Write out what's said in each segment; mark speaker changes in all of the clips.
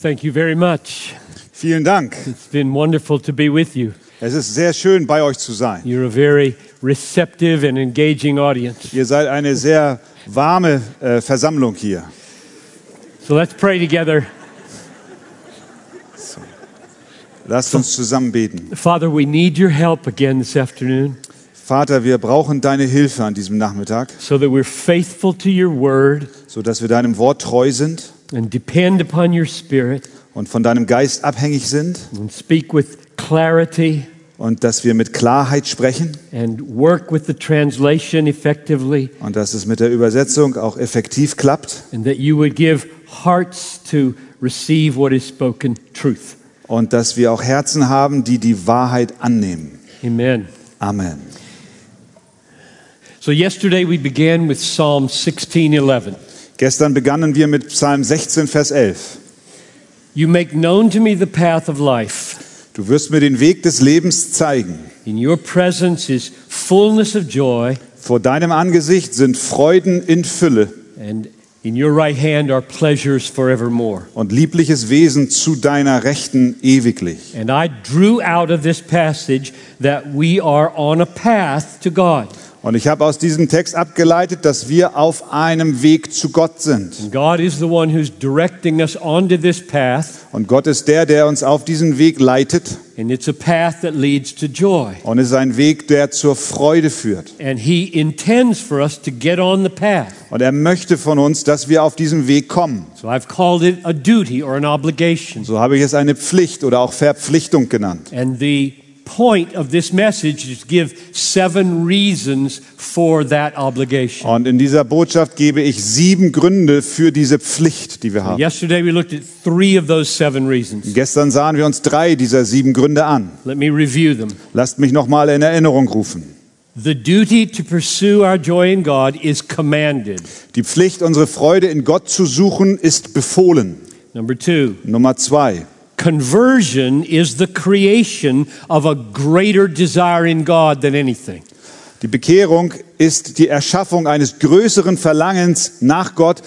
Speaker 1: Thank you very much.
Speaker 2: Vielen Dank.
Speaker 1: It's been wonderful to be with you.
Speaker 2: Es ist sehr schön, bei euch zu sein.
Speaker 1: You're a very receptive and engaging audience.
Speaker 2: Ihr seid eine sehr warme äh, Versammlung hier.
Speaker 1: So let's pray together.
Speaker 2: Lasst uns zusammen beten.
Speaker 1: Father, we need your help again this afternoon
Speaker 2: Vater, wir brauchen deine Hilfe an diesem Nachmittag,
Speaker 1: so that we're faithful to your word
Speaker 2: sodass wir deinem Wort treu sind
Speaker 1: and depend upon your spirit
Speaker 2: und von deinem Geist abhängig sind
Speaker 1: and speak with clarity
Speaker 2: und dass wir mit Klarheit sprechen
Speaker 1: and work with the translation effectively
Speaker 2: und dass es mit der Übersetzung auch effektiv klappt
Speaker 1: and that you would give hearts to receive what is spoken truth.
Speaker 2: und dass wir auch Herzen haben, die die Wahrheit annehmen.
Speaker 1: Amen.
Speaker 2: Amen.
Speaker 1: So yesterday we began with Psalm 16:11.
Speaker 2: Gestern begannen wir mit Psalm 16, Vers 11.
Speaker 1: You make known to me the path of life.
Speaker 2: Du wirst mir den Weg des Lebens zeigen.
Speaker 1: In your presence is fullness of joy,
Speaker 2: Vor deinem Angesicht sind Freuden in Fülle
Speaker 1: and in your right hand are pleasures forevermore.
Speaker 2: und liebliches Wesen zu deiner Rechten ewiglich.
Speaker 1: And I drew out of this passage that we are on a path to God.
Speaker 2: Und ich habe aus diesem Text abgeleitet, dass wir auf einem Weg zu Gott sind.
Speaker 1: And God is the one who's directing us onto this path,
Speaker 2: Und Gott ist der, der uns auf diesen Weg leitet.
Speaker 1: and it's a path that leads to joy.
Speaker 2: Und es ist ein Weg, der zur Freude führt.
Speaker 1: And He intends for us to get on the path.
Speaker 2: Und er möchte von uns, dass wir auf diesen Weg kommen.
Speaker 1: So I've called it a duty or an obligation.
Speaker 2: So habe ich es eine Pflicht oder auch Verpflichtung genannt.
Speaker 1: And the point of this message is to give seven reasons for that obligation.
Speaker 2: Und in dieser Botschaft gebe ich sieben Gründe für diese Pflicht, die wir haben.
Speaker 1: Yesterday we looked at three of those seven reasons.
Speaker 2: Gestern sahen wir uns drei dieser sieben Gründe an.
Speaker 1: Let me review them.
Speaker 2: Lasst mich nochmal in Erinnerung rufen.
Speaker 1: The duty to pursue our joy in God is commanded.
Speaker 2: Die Pflicht, unsere Freude in Gott zu suchen, ist befohlen.
Speaker 1: Number two,
Speaker 2: Nummer zwei.
Speaker 1: Conversion is the creation of a greater desire in God than anything.
Speaker 2: Die Bekehrung ist die Erschaffung eines größeren Verlangens nach Gott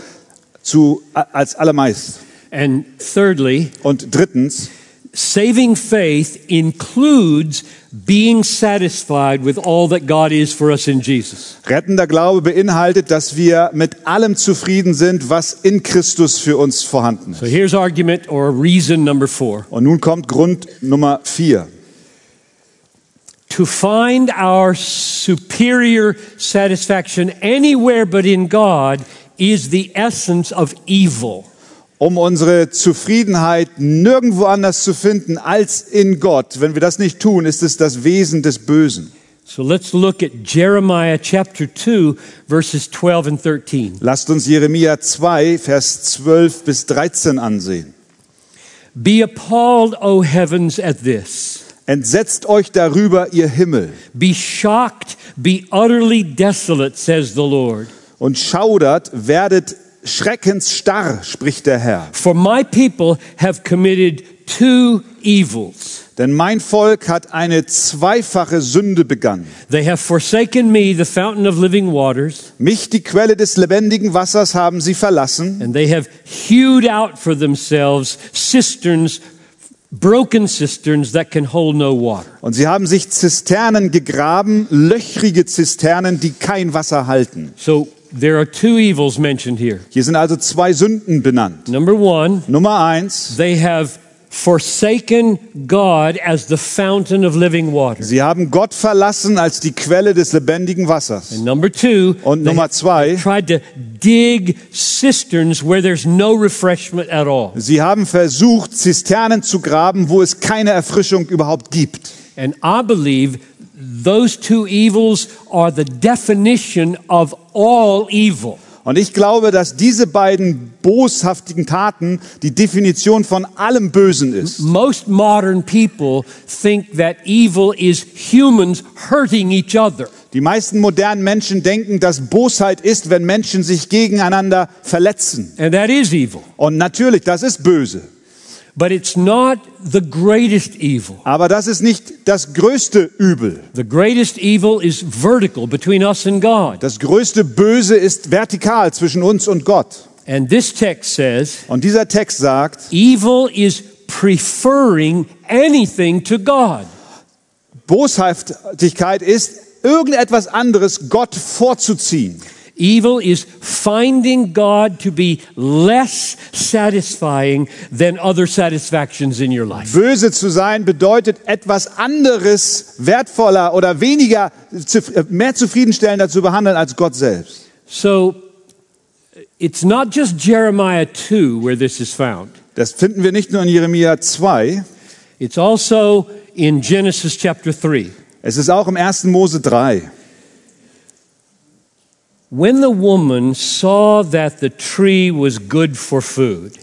Speaker 2: zu, als allermeist.
Speaker 1: And thirdly,
Speaker 2: Und drittens,
Speaker 1: saving faith includes being satisfied with all that God is for us in Jesus.
Speaker 2: rettender Glaube beinhaltet, dass wir mit allem zufrieden sind, was in Christus für uns vorhanden ist.
Speaker 1: So here's argument or reason number four.
Speaker 2: Und nun kommt Grund Nummer vier.
Speaker 1: To find our superior satisfaction anywhere but in God is the essence of evil.
Speaker 2: Um unsere Zufriedenheit nirgendwo anders zu finden als in Gott. Wenn wir das nicht tun, ist es das Wesen des Bösen.
Speaker 1: So let's look at Jeremiah chapter 2, verses 12 and 13.
Speaker 2: Lasst uns Jeremia 2, Vers 12 bis 13 ansehen.
Speaker 1: Be appalled, O heavens, at this.
Speaker 2: Entsetzt euch darüber, ihr Himmel,
Speaker 1: Be shocked, be utterly desolate, says the Lord.
Speaker 2: und schaudert, werdet schreckensstarr, spricht der Herr.
Speaker 1: For my people have committed two evils.
Speaker 2: Denn mein Volk hat eine zweifache Sünde begangen.
Speaker 1: They have forsaken me, the fountain of living waters,
Speaker 2: Mich, die Quelle des lebendigen Wassers, haben sie verlassen
Speaker 1: and they have hewed out for themselves cisterns, broken cisterns that can hold no water.
Speaker 2: und sie haben sich Zisternen gegraben, löchrige Zisternen, die kein Wasser halten.
Speaker 1: So there are two evils mentioned here.
Speaker 2: Hier sind also zwei Sünden benannt.
Speaker 1: Number one,
Speaker 2: Nummer eins,
Speaker 1: they have forsaken God as the fountain of living water.
Speaker 2: sie haben Gott verlassen als die Quelle des lebendigen Wassers.
Speaker 1: And number two,
Speaker 2: Und
Speaker 1: they
Speaker 2: Nummer zwei,
Speaker 1: tried to dig cisterns where there's no refreshment at all.
Speaker 2: sie haben versucht, Zisternen zu graben, wo es keine Erfrischung überhaupt gibt.
Speaker 1: And I believe those two evils are the definition of all evil.
Speaker 2: Und ich glaube, dass diese beiden boshaftigen Taten die Definition von allem Bösen ist.
Speaker 1: Most modern people think that evil is humans hurting each other.
Speaker 2: Die meisten modernen Menschen denken, dass Bosheit ist, wenn Menschen sich gegeneinander verletzen.
Speaker 1: And that is evil.
Speaker 2: Und natürlich, das ist böse.
Speaker 1: But it's not the greatest evil.
Speaker 2: Aber das ist nicht das größte Übel.
Speaker 1: The greatest evil is vertical between us and God.
Speaker 2: Das größte Böse ist vertikal zwischen uns und Gott.
Speaker 1: And this text says,
Speaker 2: Und dieser Text sagt,
Speaker 1: evil is preferring anything to God.
Speaker 2: Boshaftigkeit ist, irgendetwas anderes Gott vorzuziehen.
Speaker 1: Evil is finding God to be less satisfying than other satisfactions in your life.
Speaker 2: Böse zu sein bedeutet etwas anderes wertvoller oder weniger, äh, mehr zufriedenstellender zu behandeln als Gott selbst.
Speaker 1: So it's not just Jeremiah 2 where this is found.
Speaker 2: Das finden wir nicht nur in Jeremia 2,
Speaker 1: It's also in Genesis chapter 3.
Speaker 2: es ist auch im 1. Mose 3.
Speaker 1: When the woman saw that the tree was good for food,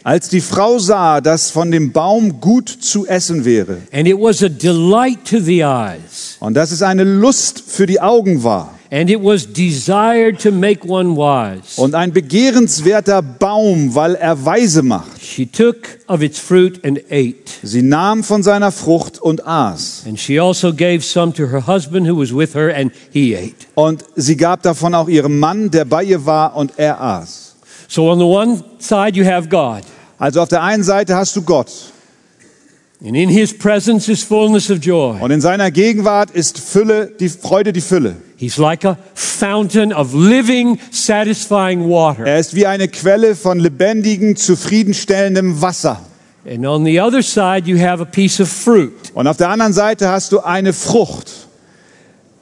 Speaker 2: Als die Frau sah, dass von dem Baum gut zu essen wäre
Speaker 1: and it was a delight to the eyes,
Speaker 2: und dass es eine Lust für die Augen war
Speaker 1: and it was desired to make one wise,
Speaker 2: und ein begehrenswerter Baum, weil er weise macht.
Speaker 1: She took of its fruit and ate.
Speaker 2: Sie nahm von seiner Frucht und aß.
Speaker 1: And she also gave some to her husband who was with her, and he ate.
Speaker 2: Und sie gab davon auch ihrem Mann, der bei ihr war, und er aß.
Speaker 1: So on the one side, you have God,
Speaker 2: Also auf der einen Seite hast du Gott und in seiner Gegenwart ist Fülle, die Freude, die Fülle.
Speaker 1: He's like a fountain of living, satisfying water.
Speaker 2: Er ist wie eine Quelle von lebendigem, zufriedenstellendem Wasser.
Speaker 1: And on the other side, you have a piece of fruit,
Speaker 2: Und auf der anderen Seite hast du eine Frucht.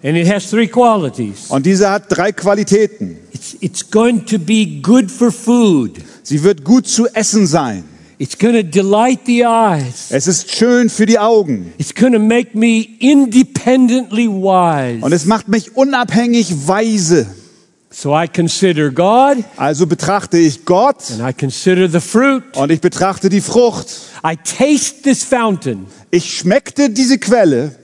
Speaker 1: and it has three qualities.
Speaker 2: Und diese hat drei Qualitäten.
Speaker 1: It's, it's going to be good for food.
Speaker 2: Sie wird gut zu essen sein.
Speaker 1: It's going to delight the eyes.
Speaker 2: Es ist schön für die Augen.
Speaker 1: It's going to make me independently wise.
Speaker 2: Und es macht mich unabhängig weise.
Speaker 1: So I consider God
Speaker 2: Also betrachte ich Gott
Speaker 1: and I consider the fruit.
Speaker 2: und ich betrachte die Frucht.
Speaker 1: I taste this fountain
Speaker 2: Ich schmeckte diese Quelle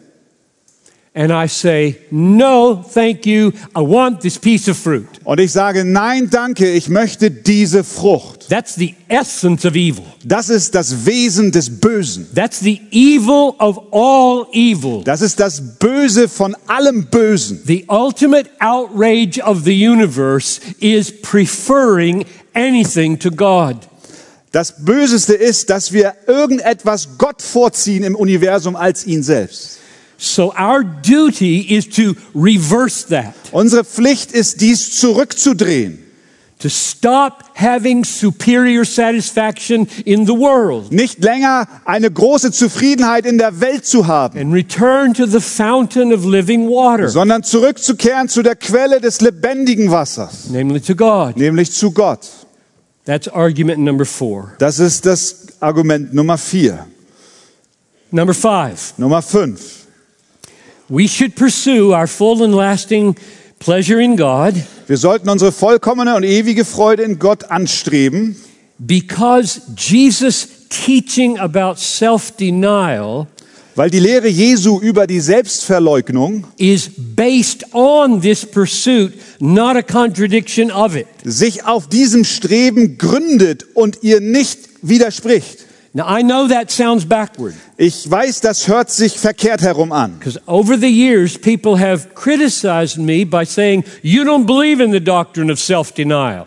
Speaker 1: and I say, No, thank you. I want this piece of fruit.
Speaker 2: und ich sage, nein, danke, ich möchte diese Frucht.
Speaker 1: That's the essence of evil.
Speaker 2: Das ist das Wesen des Bösen.
Speaker 1: That's the evil of all evil.
Speaker 2: Das ist das Böse von allem Bösen.
Speaker 1: The ultimate outrage of the universe is preferring anything to God.
Speaker 2: Das Böseste ist, dass wir irgendetwas Gott vorziehen im Universum als ihn selbst.
Speaker 1: So our duty is to reverse that,
Speaker 2: Unsere Pflicht ist, dies zurückzudrehen.
Speaker 1: to stop having superior satisfaction in the world
Speaker 2: Nicht länger eine große Zufriedenheit in der Welt zu haben,
Speaker 1: and return to the fountain of living water,
Speaker 2: sondern zurückzukehren zu der Quelle des lebendigen Wassers,
Speaker 1: namely to God.
Speaker 2: nämlich zu Gott.
Speaker 1: That's argument number four.
Speaker 2: Das ist das Argument Nummer vier.
Speaker 1: Number five,
Speaker 2: Nummer fünf.
Speaker 1: We should pursue our full and lasting pleasure in God
Speaker 2: Wir sollten unsere vollkommene und ewige Freude in Gott anstreben,
Speaker 1: because Jesus' teaching about self denial
Speaker 2: weil die Lehre Jesu über die Selbstverleugnung
Speaker 1: is based on this pursuit, not a contradiction of it.
Speaker 2: sich auf diesem Streben gründet und ihr nicht widerspricht.
Speaker 1: Now, I know that sounds backward
Speaker 2: Ich weiß, das hört sich verkehrt herum an.
Speaker 1: because over the years, people have criticized me by saying, You don't believe in the doctrine of self denial.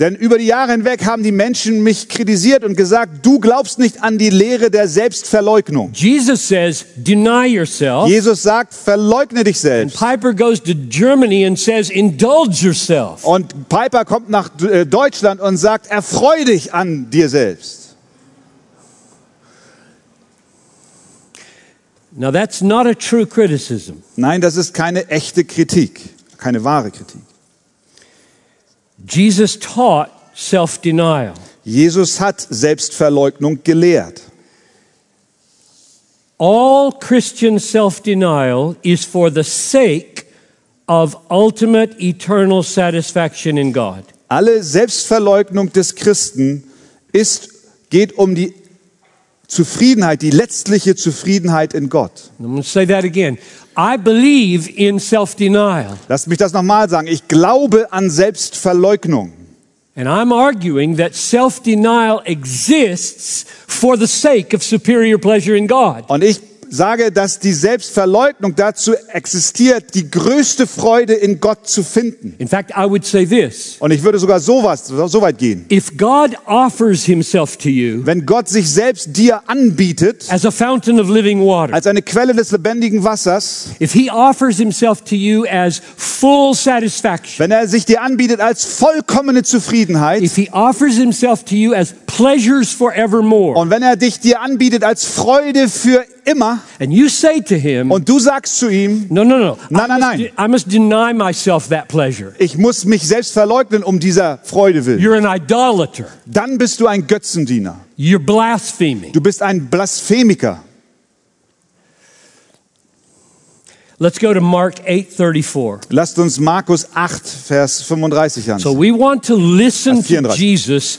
Speaker 2: Denn über die Jahre hinweg haben die Menschen mich kritisiert und gesagt, du glaubst nicht an die Lehre der Selbstverleugnung.
Speaker 1: Jesus says, Deny yourself.
Speaker 2: Jesus sagt, verleugne dich selbst.
Speaker 1: Piper goes to Germany and says, Indulge yourself.
Speaker 2: Und Piper kommt nach äh, Deutschland und sagt, erfreu dich an dir selbst.
Speaker 1: Now, that's not a true criticism.
Speaker 2: Nein, das ist keine echte Kritik, keine wahre Kritik.
Speaker 1: Jesus taught self denial.
Speaker 2: Jesus hat Selbstverleugnung gelehrt.
Speaker 1: All Christian self denial is for the sake of ultimate eternal satisfaction in God.
Speaker 2: Alle Selbstverleugnung des Christen ist, geht um die Zufriedenheit, die letztliche Zufriedenheit in Gott.
Speaker 1: I'm going to say that again. I believe in self denial,
Speaker 2: Lasst mich das nochmal sagen. Ich glaube an Selbstverleugnung.
Speaker 1: and I'm arguing that self denial exists for the sake of superior pleasure in God.
Speaker 2: Und ich sage, dass die Selbstverleugnung dazu existiert, die größte Freude in Gott zu finden.
Speaker 1: In fact, I would say this
Speaker 2: Und ich würde sogar sowas, so weit gehen.
Speaker 1: if God offers himself to you
Speaker 2: Wenn Gott sich selbst dir anbietet,
Speaker 1: as a fountain of living water,
Speaker 2: als eine Quelle des lebendigen Wassers,
Speaker 1: if he offers himself to you as full satisfaction,
Speaker 2: wenn er sich dir anbietet als vollkommene Zufriedenheit
Speaker 1: if he offers himself to you as pleasures forevermore,
Speaker 2: und wenn er dich dir anbietet als Freude für immer
Speaker 1: and you say to him,
Speaker 2: und du sagst zu ihm,
Speaker 1: No, no, no.
Speaker 2: Nein,
Speaker 1: I,
Speaker 2: nein,
Speaker 1: must
Speaker 2: nein.
Speaker 1: I must deny myself that pleasure.
Speaker 2: ich muss mich selbst verleugnen um dieser Freude willen,
Speaker 1: You're an idolater.
Speaker 2: dann bist du ein Götzendiener.
Speaker 1: You're blaspheming.
Speaker 2: Du bist ein Blasphemiker.
Speaker 1: Let's go to Mark 8:34.
Speaker 2: Lasst uns Markus 8, Vers 35
Speaker 1: So
Speaker 2: anschauen.
Speaker 1: we want to listen
Speaker 2: Vers
Speaker 1: to
Speaker 2: 34.
Speaker 1: Jesus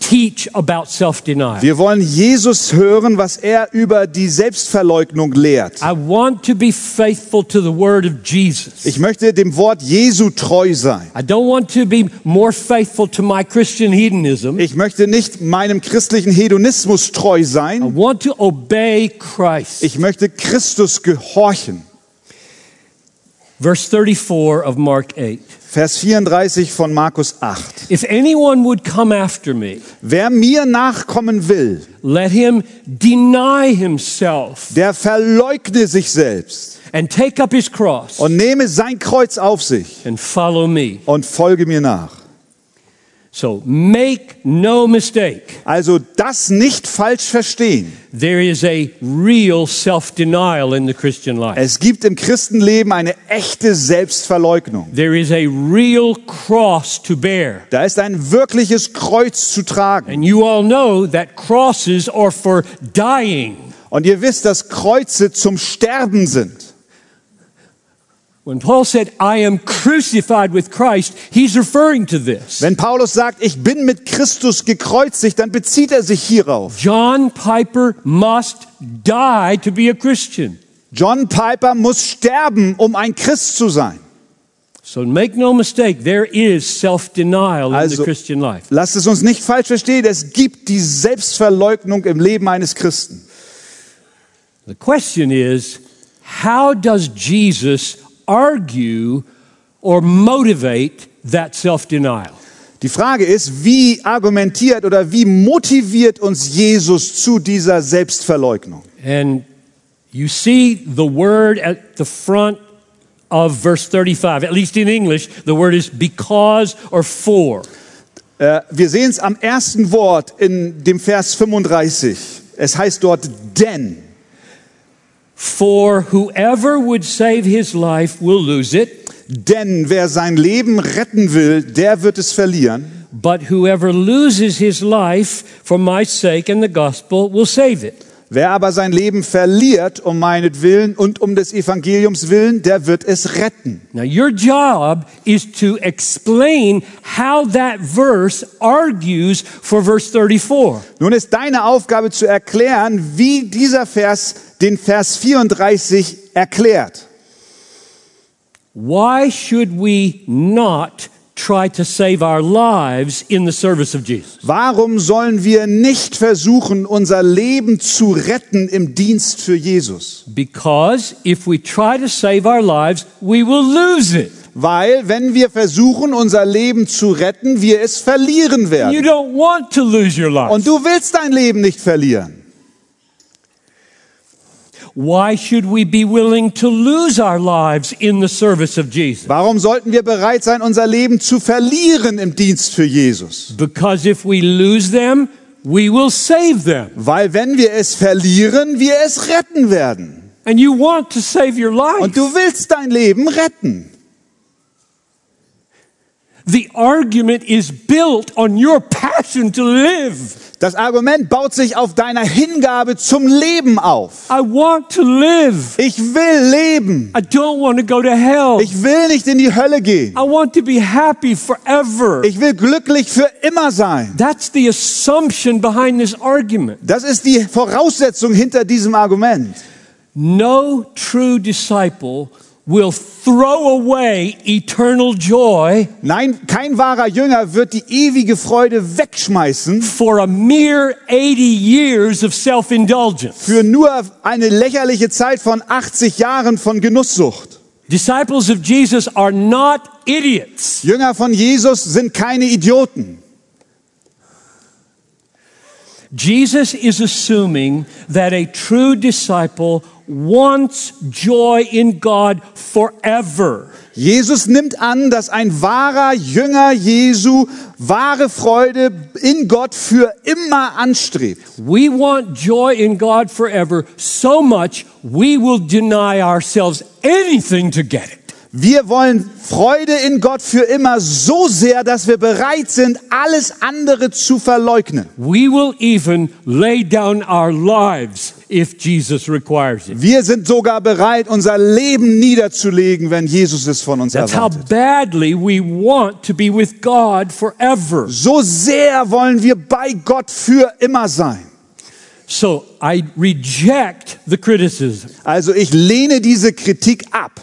Speaker 1: teach about self-denial.
Speaker 2: Wir wollen Jesus hören, was er über die Selbstverleugnung lehrt.
Speaker 1: I want to be faithful to the word of Jesus.
Speaker 2: Ich möchte dem Wort Jesu treu sein.
Speaker 1: I don't want to be more faithful to my Christian hedonism.
Speaker 2: Ich möchte nicht meinem christlichen Hedonismus treu
Speaker 1: I
Speaker 2: sein.
Speaker 1: want to obey Christ.
Speaker 2: Ich möchte Christus gehorchen.
Speaker 1: Verse 34 of Mark 8.
Speaker 2: Vers 34 von Markus 8.
Speaker 1: If anyone would come after me,
Speaker 2: Wer mir nachkommen will,
Speaker 1: let him deny himself
Speaker 2: der verleugne sich selbst
Speaker 1: and take up his cross
Speaker 2: und nehme sein Kreuz auf sich
Speaker 1: and follow me.
Speaker 2: und folge mir nach.
Speaker 1: So make no mistake.
Speaker 2: Also das nicht falsch verstehen.
Speaker 1: There is a real self-denial in the Christian life.
Speaker 2: Es gibt im Christenleben eine echte Selbstverleugnung.
Speaker 1: There is a real cross to bear.
Speaker 2: Da ist ein wirkliches Kreuz zu tragen.
Speaker 1: And you all know that crosses are for dying.
Speaker 2: Und ihr wisst, dass Kreuze zum Sterben sind.
Speaker 1: When Paul said, I am crucified with Christ, he's referring to this.
Speaker 2: Wenn Paulus sagt, ich bin mit Christus gekreuzigt, dann bezieht er sich hierauf.
Speaker 1: John Piper must die to be a Christian.
Speaker 2: John Piper muss sterben, um ein Christ zu sein.
Speaker 1: So make no mistake, there is self-denial in the
Speaker 2: Also-
Speaker 1: Christian life.
Speaker 2: Lasst es uns nicht falsch verstehen, es gibt die Selbstverleugnung im Leben eines Christen.
Speaker 1: The question is, how does Jesus argue or motivate that self-denial?
Speaker 2: Die Frage ist, wie argumentiert oder wie motiviert uns Jesus zu dieser Selbstverleugnung?
Speaker 1: And you see the word at the front of verse 35, at least in English, the word is because or for.
Speaker 2: Äh, wir sehen es am ersten Wort in dem Vers 35. Es heißt dort denn.
Speaker 1: For whoever would save his life will lose it,
Speaker 2: Denn wer sein Leben retten will, der wird es verlieren.
Speaker 1: but whoever loses his life for my sake and the gospel will save it.
Speaker 2: Wer aber sein Leben verliert um meinetwillen und um des Evangeliums willen, der wird es retten.
Speaker 1: Now, your job is to explain how that verse argues for verse 34.
Speaker 2: Nun ist deine Aufgabe zu erklären, wie dieser Vers den Vers 34 erklärt.
Speaker 1: Why should we not try to save our lives in the service of Jesus?
Speaker 2: Warum sollen wir nicht versuchen, unser Leben zu retten im Dienst für Jesus?
Speaker 1: Because if we try to save our lives, we will lose it.
Speaker 2: Weil, wenn wir versuchen, unser Leben zu retten, wir es verlieren
Speaker 1: You
Speaker 2: werden.
Speaker 1: don't want to lose your life.
Speaker 2: Und du willst dein Leben nicht verlieren.
Speaker 1: Why should we be willing to lose our lives in the service of Jesus?
Speaker 2: Warum sollten wir bereit sein, unser Leben zu verlieren im Dienst für Jesus?
Speaker 1: Because if we lose them, we will save them.
Speaker 2: Weil wenn wir es verlieren, wir es retten werden.
Speaker 1: And you want to save your life.
Speaker 2: Und du willst dein Leben retten.
Speaker 1: The argument is built on your passion to live.
Speaker 2: Das Argument baut sich auf deiner Hingabe zum Leben auf.
Speaker 1: I want to live.
Speaker 2: Ich will leben.
Speaker 1: I don't want to go to hell.
Speaker 2: Ich will nicht in die Hölle gehen.
Speaker 1: I want to be happy forever.
Speaker 2: Ich will glücklich für immer sein.
Speaker 1: That's the assumption behind this argument.
Speaker 2: Das ist die Voraussetzung hinter diesem Argument.
Speaker 1: No true disciple will throw away eternal joy
Speaker 2: Nein, kein wahrer Jünger wird die ewige Freude wegschmeißen
Speaker 1: for a mere 80 years of self indulgence.
Speaker 2: für nur eine lächerliche Zeit von 80 Jahren von Genusssucht.
Speaker 1: Disciples of Jesus are not idiots.
Speaker 2: Jünger von Jesus sind keine Idioten.
Speaker 1: Jesus is assuming that a true disciple wants joy in God forever.
Speaker 2: Jesus nimmt an, dass ein wahrer Jünger Jesu wahre Freude in Gott für immer anstrebt.
Speaker 1: We want joy in God forever so much we will deny ourselves anything to get it.
Speaker 2: Wir wollen Freude in Gott für immer so sehr, dass wir bereit sind, alles andere zu verleugnen.
Speaker 1: We will even lay down our lives if Jesus requires it.
Speaker 2: Wir sind sogar bereit, unser Leben niederzulegen, wenn Jesus es von uns
Speaker 1: That's how
Speaker 2: erwartet.
Speaker 1: badly we want to be with God forever.
Speaker 2: So sehr wollen wir bei Gott für immer sein.
Speaker 1: So I reject the criticism
Speaker 2: Also ich lehne diese Kritik ab,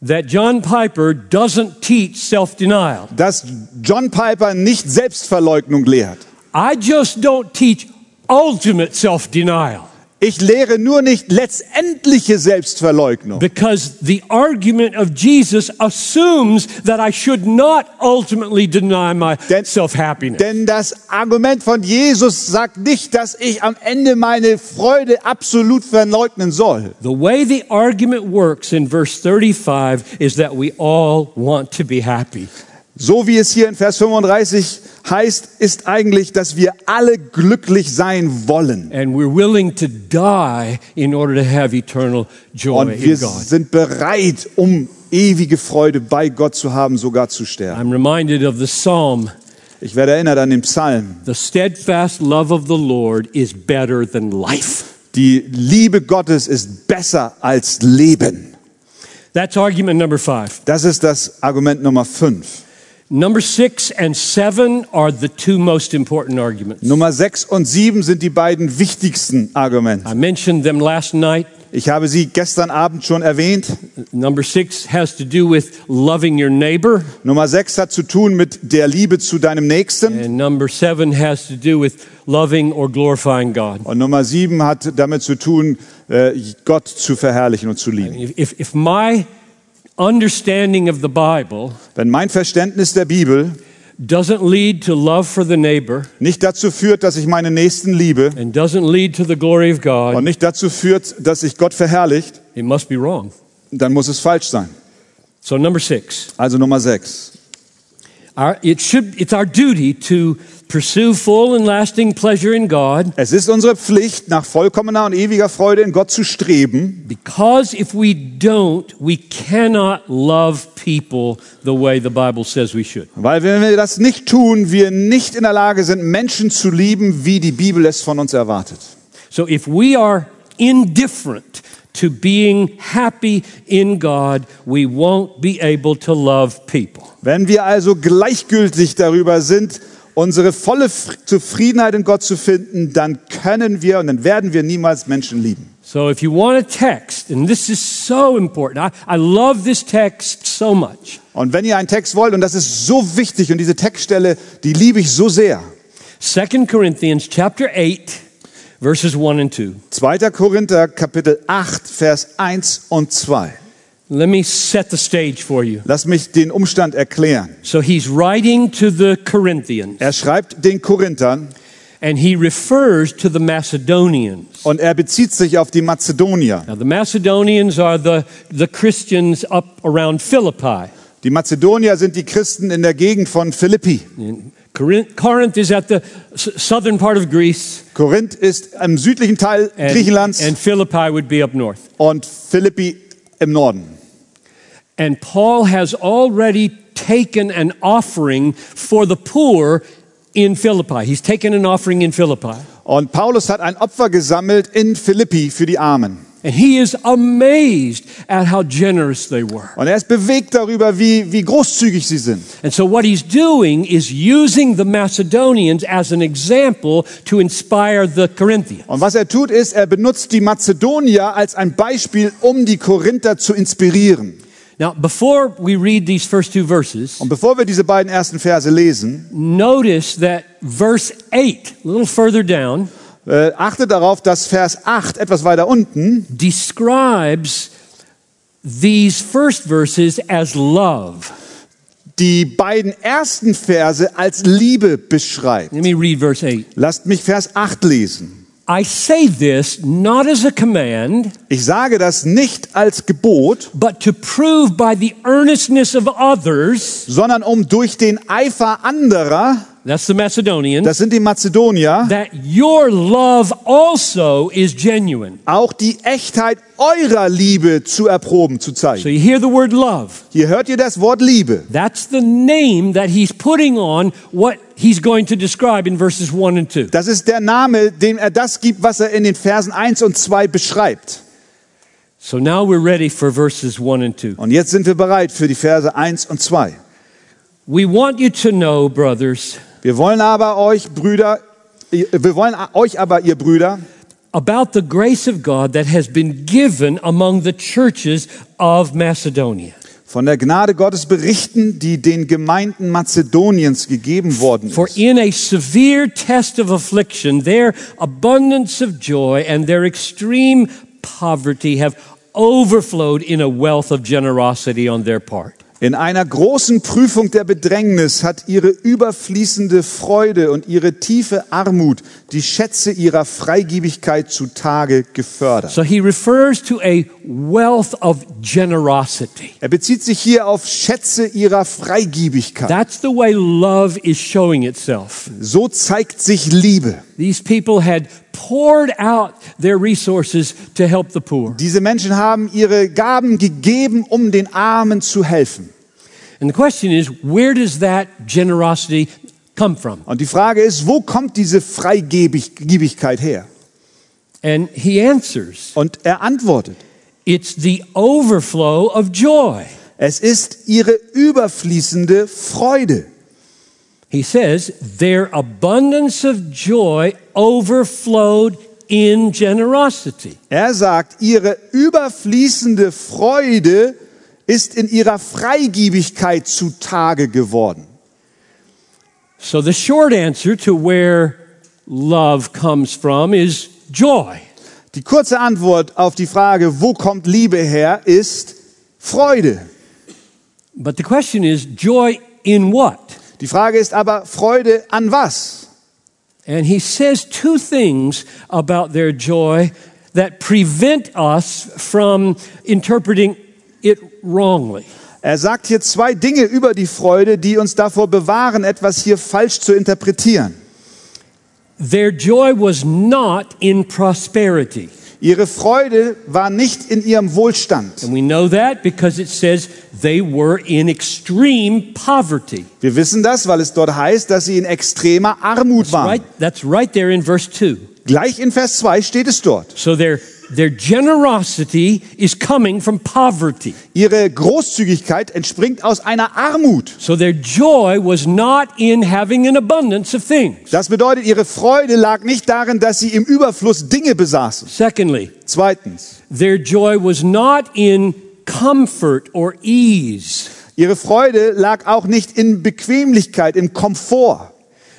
Speaker 1: that John Piper doesn't teach self denial.
Speaker 2: dass John Piper nicht Selbstverleugnung lehrt.
Speaker 1: I just don't teach ultimate self denial
Speaker 2: Ich lehre nur nicht letztendliche Selbstverleugnung.
Speaker 1: because the argument of Jesus assumes that I should not ultimately deny my
Speaker 2: Denn-
Speaker 1: self happiness.
Speaker 2: Denn das Argument von Jesus sagt nicht, dass ich am Ende meine Freude absolut verleugnen soll.
Speaker 1: The way the argument works in verse 35 is that we all want to be happy.
Speaker 2: So wie es hier in Vers 35 heißt, ist eigentlich, dass wir alle glücklich sein wollen.
Speaker 1: And we're willing to die in order to have eternal joy
Speaker 2: Und wir sind bereit, um ewige Freude bei Gott zu haben, sogar zu sterben.
Speaker 1: I'm reminded of the psalm
Speaker 2: Ich werde erinnert an den Psalm.
Speaker 1: The steadfast love of the Lord is better than life.
Speaker 2: Die Liebe Gottes ist besser als Leben.
Speaker 1: That's argument number five.
Speaker 2: Das ist das Argument Nummer 5.
Speaker 1: Number six and seven are the two most important arguments.
Speaker 2: Nummer 6 und 7 sind die beiden wichtigsten Argumente.
Speaker 1: I mentioned them last night.
Speaker 2: Ich habe sie gestern Abend schon erwähnt.
Speaker 1: Number six has to do with loving your neighbor,
Speaker 2: Nummer 6 hat zu tun mit der Liebe zu deinem Nächsten.
Speaker 1: and number seven has to do with loving or glorifying God.
Speaker 2: Und Nummer 7 hat damit zu tun, äh, Gott zu verherrlichen und zu lieben.
Speaker 1: If, if, if my understanding of the Bible
Speaker 2: Wenn mein Verständnis der Bibel
Speaker 1: doesn't lead to love for the neighbor
Speaker 2: nicht dazu führt, dass ich meine Nächsten liebe
Speaker 1: and doesn't lead to the glory of
Speaker 2: und
Speaker 1: God,
Speaker 2: nicht dazu führt, dass ich Gott verherrlicht,
Speaker 1: it must be wrong.
Speaker 2: dann muss es falsch sein.
Speaker 1: So, number six.
Speaker 2: Also Nummer 6.
Speaker 1: Our, it should, it's our duty to pursue full and lasting pleasure in God
Speaker 2: Es ist unsere Pflicht, nach vollkommener und ewiger Freude in Gott zu streben,
Speaker 1: because if we don't, we cannot love people the way the Bible says we should.
Speaker 2: weil wenn wir das nicht tun, wir nicht in der Lage sind, Menschen zu lieben, wie die Bibel es von uns erwartet.
Speaker 1: So if we are indifferent to being happy in God, we won't be able to love people.
Speaker 2: Wenn wir also gleichgültig darüber sind, unsere volle Zufriedenheit in Gott zu finden, dann können wir und dann werden wir niemals Menschen lieben.
Speaker 1: So if you want a text, and this is so important, I, I love this text so much.
Speaker 2: Und wenn ihr einen Text wollt, und das ist so wichtig, und diese Textstelle, die liebe ich so sehr.
Speaker 1: 2 Corinthians chapter 8, verses 1 and 2.
Speaker 2: 2. Korinther Kapitel 8, Vers 1 und 2.
Speaker 1: Let me set the stage for you.
Speaker 2: Lass mich den Umstand erklären.
Speaker 1: So he's writing to the Corinthians,
Speaker 2: Er schreibt den Korinthern
Speaker 1: and he refers to the Macedonians.
Speaker 2: und er bezieht sich auf die Mazedonier.
Speaker 1: Now, the Macedonians are the, the Christians up around Philippi.
Speaker 2: Die Mazedonier sind die Christen in der Gegend von Philippi.
Speaker 1: Corinth, Corinth is at the southern part of Greece,
Speaker 2: Korinth ist im südlichen Teil
Speaker 1: and,
Speaker 2: Griechenlands
Speaker 1: and Philippi would be up north.
Speaker 2: und Philippi im Norden.
Speaker 1: And Paul has already taken an offering for the poor in Philippi. He's taken an offering in Philippi.
Speaker 2: Und Paulus hat ein Opfer gesammelt in Philippi für die Armen.
Speaker 1: And he is amazed at how generous they were.
Speaker 2: Und er ist bewegt darüber, wie, wie großzügig sie sind.
Speaker 1: And so, what he's doing is using the Macedonians as an example to inspire the Corinthians.
Speaker 2: Und was er tut, ist, er benutzt die Mazedonier als ein Beispiel, um die Korinther zu inspirieren.
Speaker 1: Now, before we read these first two verses,
Speaker 2: Und bevor wir diese beiden ersten Verse lesen,
Speaker 1: notice that verse 8, a little further down,
Speaker 2: äh, achte darauf, dass Vers 8 etwas weiter unten
Speaker 1: describes these first verses as love.
Speaker 2: die beiden ersten Verse als Liebe beschreibt.
Speaker 1: Let me read verse 8.
Speaker 2: Lasst mich Vers 8 lesen.
Speaker 1: I say this not as a command,
Speaker 2: Ich sage das nicht als Gebot,
Speaker 1: but to prove by the earnestness of others,
Speaker 2: sondern um durch den Eifer anderer,
Speaker 1: that's the Macedonians,
Speaker 2: das sind die Mazedonier,
Speaker 1: that your love also is genuine.
Speaker 2: auch die Echtheit eurer Liebe zu erproben, zu
Speaker 1: So
Speaker 2: zeigen.
Speaker 1: you hear the word love.
Speaker 2: Hier hört ihr das Wort Liebe.
Speaker 1: That's the name that he's putting on what he's going to describe in verses 1 and 2.
Speaker 2: Das ist der Name, dem er das gibt, was er in den Versen 1 und 2 beschreibt.
Speaker 1: So now we're ready for verses 1 and 2.
Speaker 2: Und jetzt sind wir bereit für die Verse 1 und 2.
Speaker 1: We want you to know, brothers,
Speaker 2: Wir wollen aber euch, Brüder, wir wollen euch aber, ihr Brüder,
Speaker 1: about the grace of God that has been given among the churches of Macedonia.
Speaker 2: von der Gnade Gottes berichten, die den Gemeinden Mazedoniens gegeben worden
Speaker 1: For
Speaker 2: ist.
Speaker 1: in a severe test of affliction, their abundance of joy and their extreme poverty have overflowed in a wealth of generosity on their part.
Speaker 2: In einer großen Prüfung der Bedrängnis hat ihre überfließende Freude und ihre tiefe Armut die Schätze ihrer Freigebigkeit zutage gefördert.
Speaker 1: So he refers to a wealth of generosity.
Speaker 2: Er bezieht sich hier auf Schätze ihrer Freigebigkeit.
Speaker 1: That's the way love is showing itself.
Speaker 2: So zeigt sich Liebe.
Speaker 1: These people had poured out their resources to help the poor.
Speaker 2: Diese Menschen haben ihre Gaben gegeben, um den Armen zu helfen.
Speaker 1: And the question is, where does that generosity come from?
Speaker 2: Und die Frage ist, wo kommt diese Freigebigkeit her?
Speaker 1: And he answers,
Speaker 2: Und er antwortet,
Speaker 1: it's the overflow of joy.
Speaker 2: es ist ihre überfließende Freude.
Speaker 1: He says, their abundance of joy overflowed in generosity.
Speaker 2: Er sagt, ihre überfließende Freude ist in ihrer Freigebigkeit zutage geworden.
Speaker 1: So the short answer to where love comes from is joy.
Speaker 2: Die kurze Antwort auf die Frage, wo kommt Liebe her, ist Freude.
Speaker 1: But the question is, joy in what?
Speaker 2: Die Frage ist aber, Freude an was?
Speaker 1: And he says two things about their joy that prevent us from interpreting it wrongly.
Speaker 2: Er sagt hier zwei Dinge über die Freude, die uns davor bewahren, etwas hier falsch zu interpretieren.
Speaker 1: Their joy was not in prosperity.
Speaker 2: Ihre Freude war nicht in ihrem Wohlstand.
Speaker 1: And we know that because it says they were in extreme poverty.
Speaker 2: Wir wissen das, weil es dort heißt, dass sie in extremer Armut waren.
Speaker 1: Right? That's right there in verse 2.
Speaker 2: Gleich in Vers 2 steht es dort.
Speaker 1: So their, their generosity is coming from poverty.
Speaker 2: Ihre Großzügigkeit entspringt aus einer Armut.
Speaker 1: So their joy was not in having an abundance of things.
Speaker 2: Das bedeutet, ihre Freude lag nicht darin, dass sie im Überfluss Dinge besaßen.
Speaker 1: Secondly,
Speaker 2: Zweitens,
Speaker 1: their joy was not in comfort or ease.
Speaker 2: ihre Freude lag auch nicht in Bequemlichkeit, im Komfort.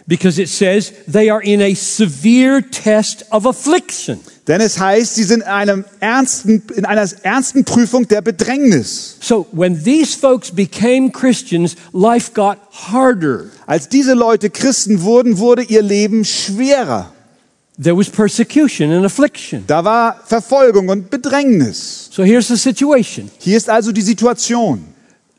Speaker 1: Because it says they are in a severe test of affliction.
Speaker 2: Denn es heißt, sie sind in, einem ernsten, in einer ernsten Prüfung der Bedrängnis.
Speaker 1: So when these folks became Christians, life got harder.
Speaker 2: Als diese Leute Christen wurden, wurde ihr Leben schwerer.
Speaker 1: There was persecution and affliction.
Speaker 2: Da war Verfolgung und Bedrängnis.
Speaker 1: So here's the situation.
Speaker 2: Hier ist also die Situation.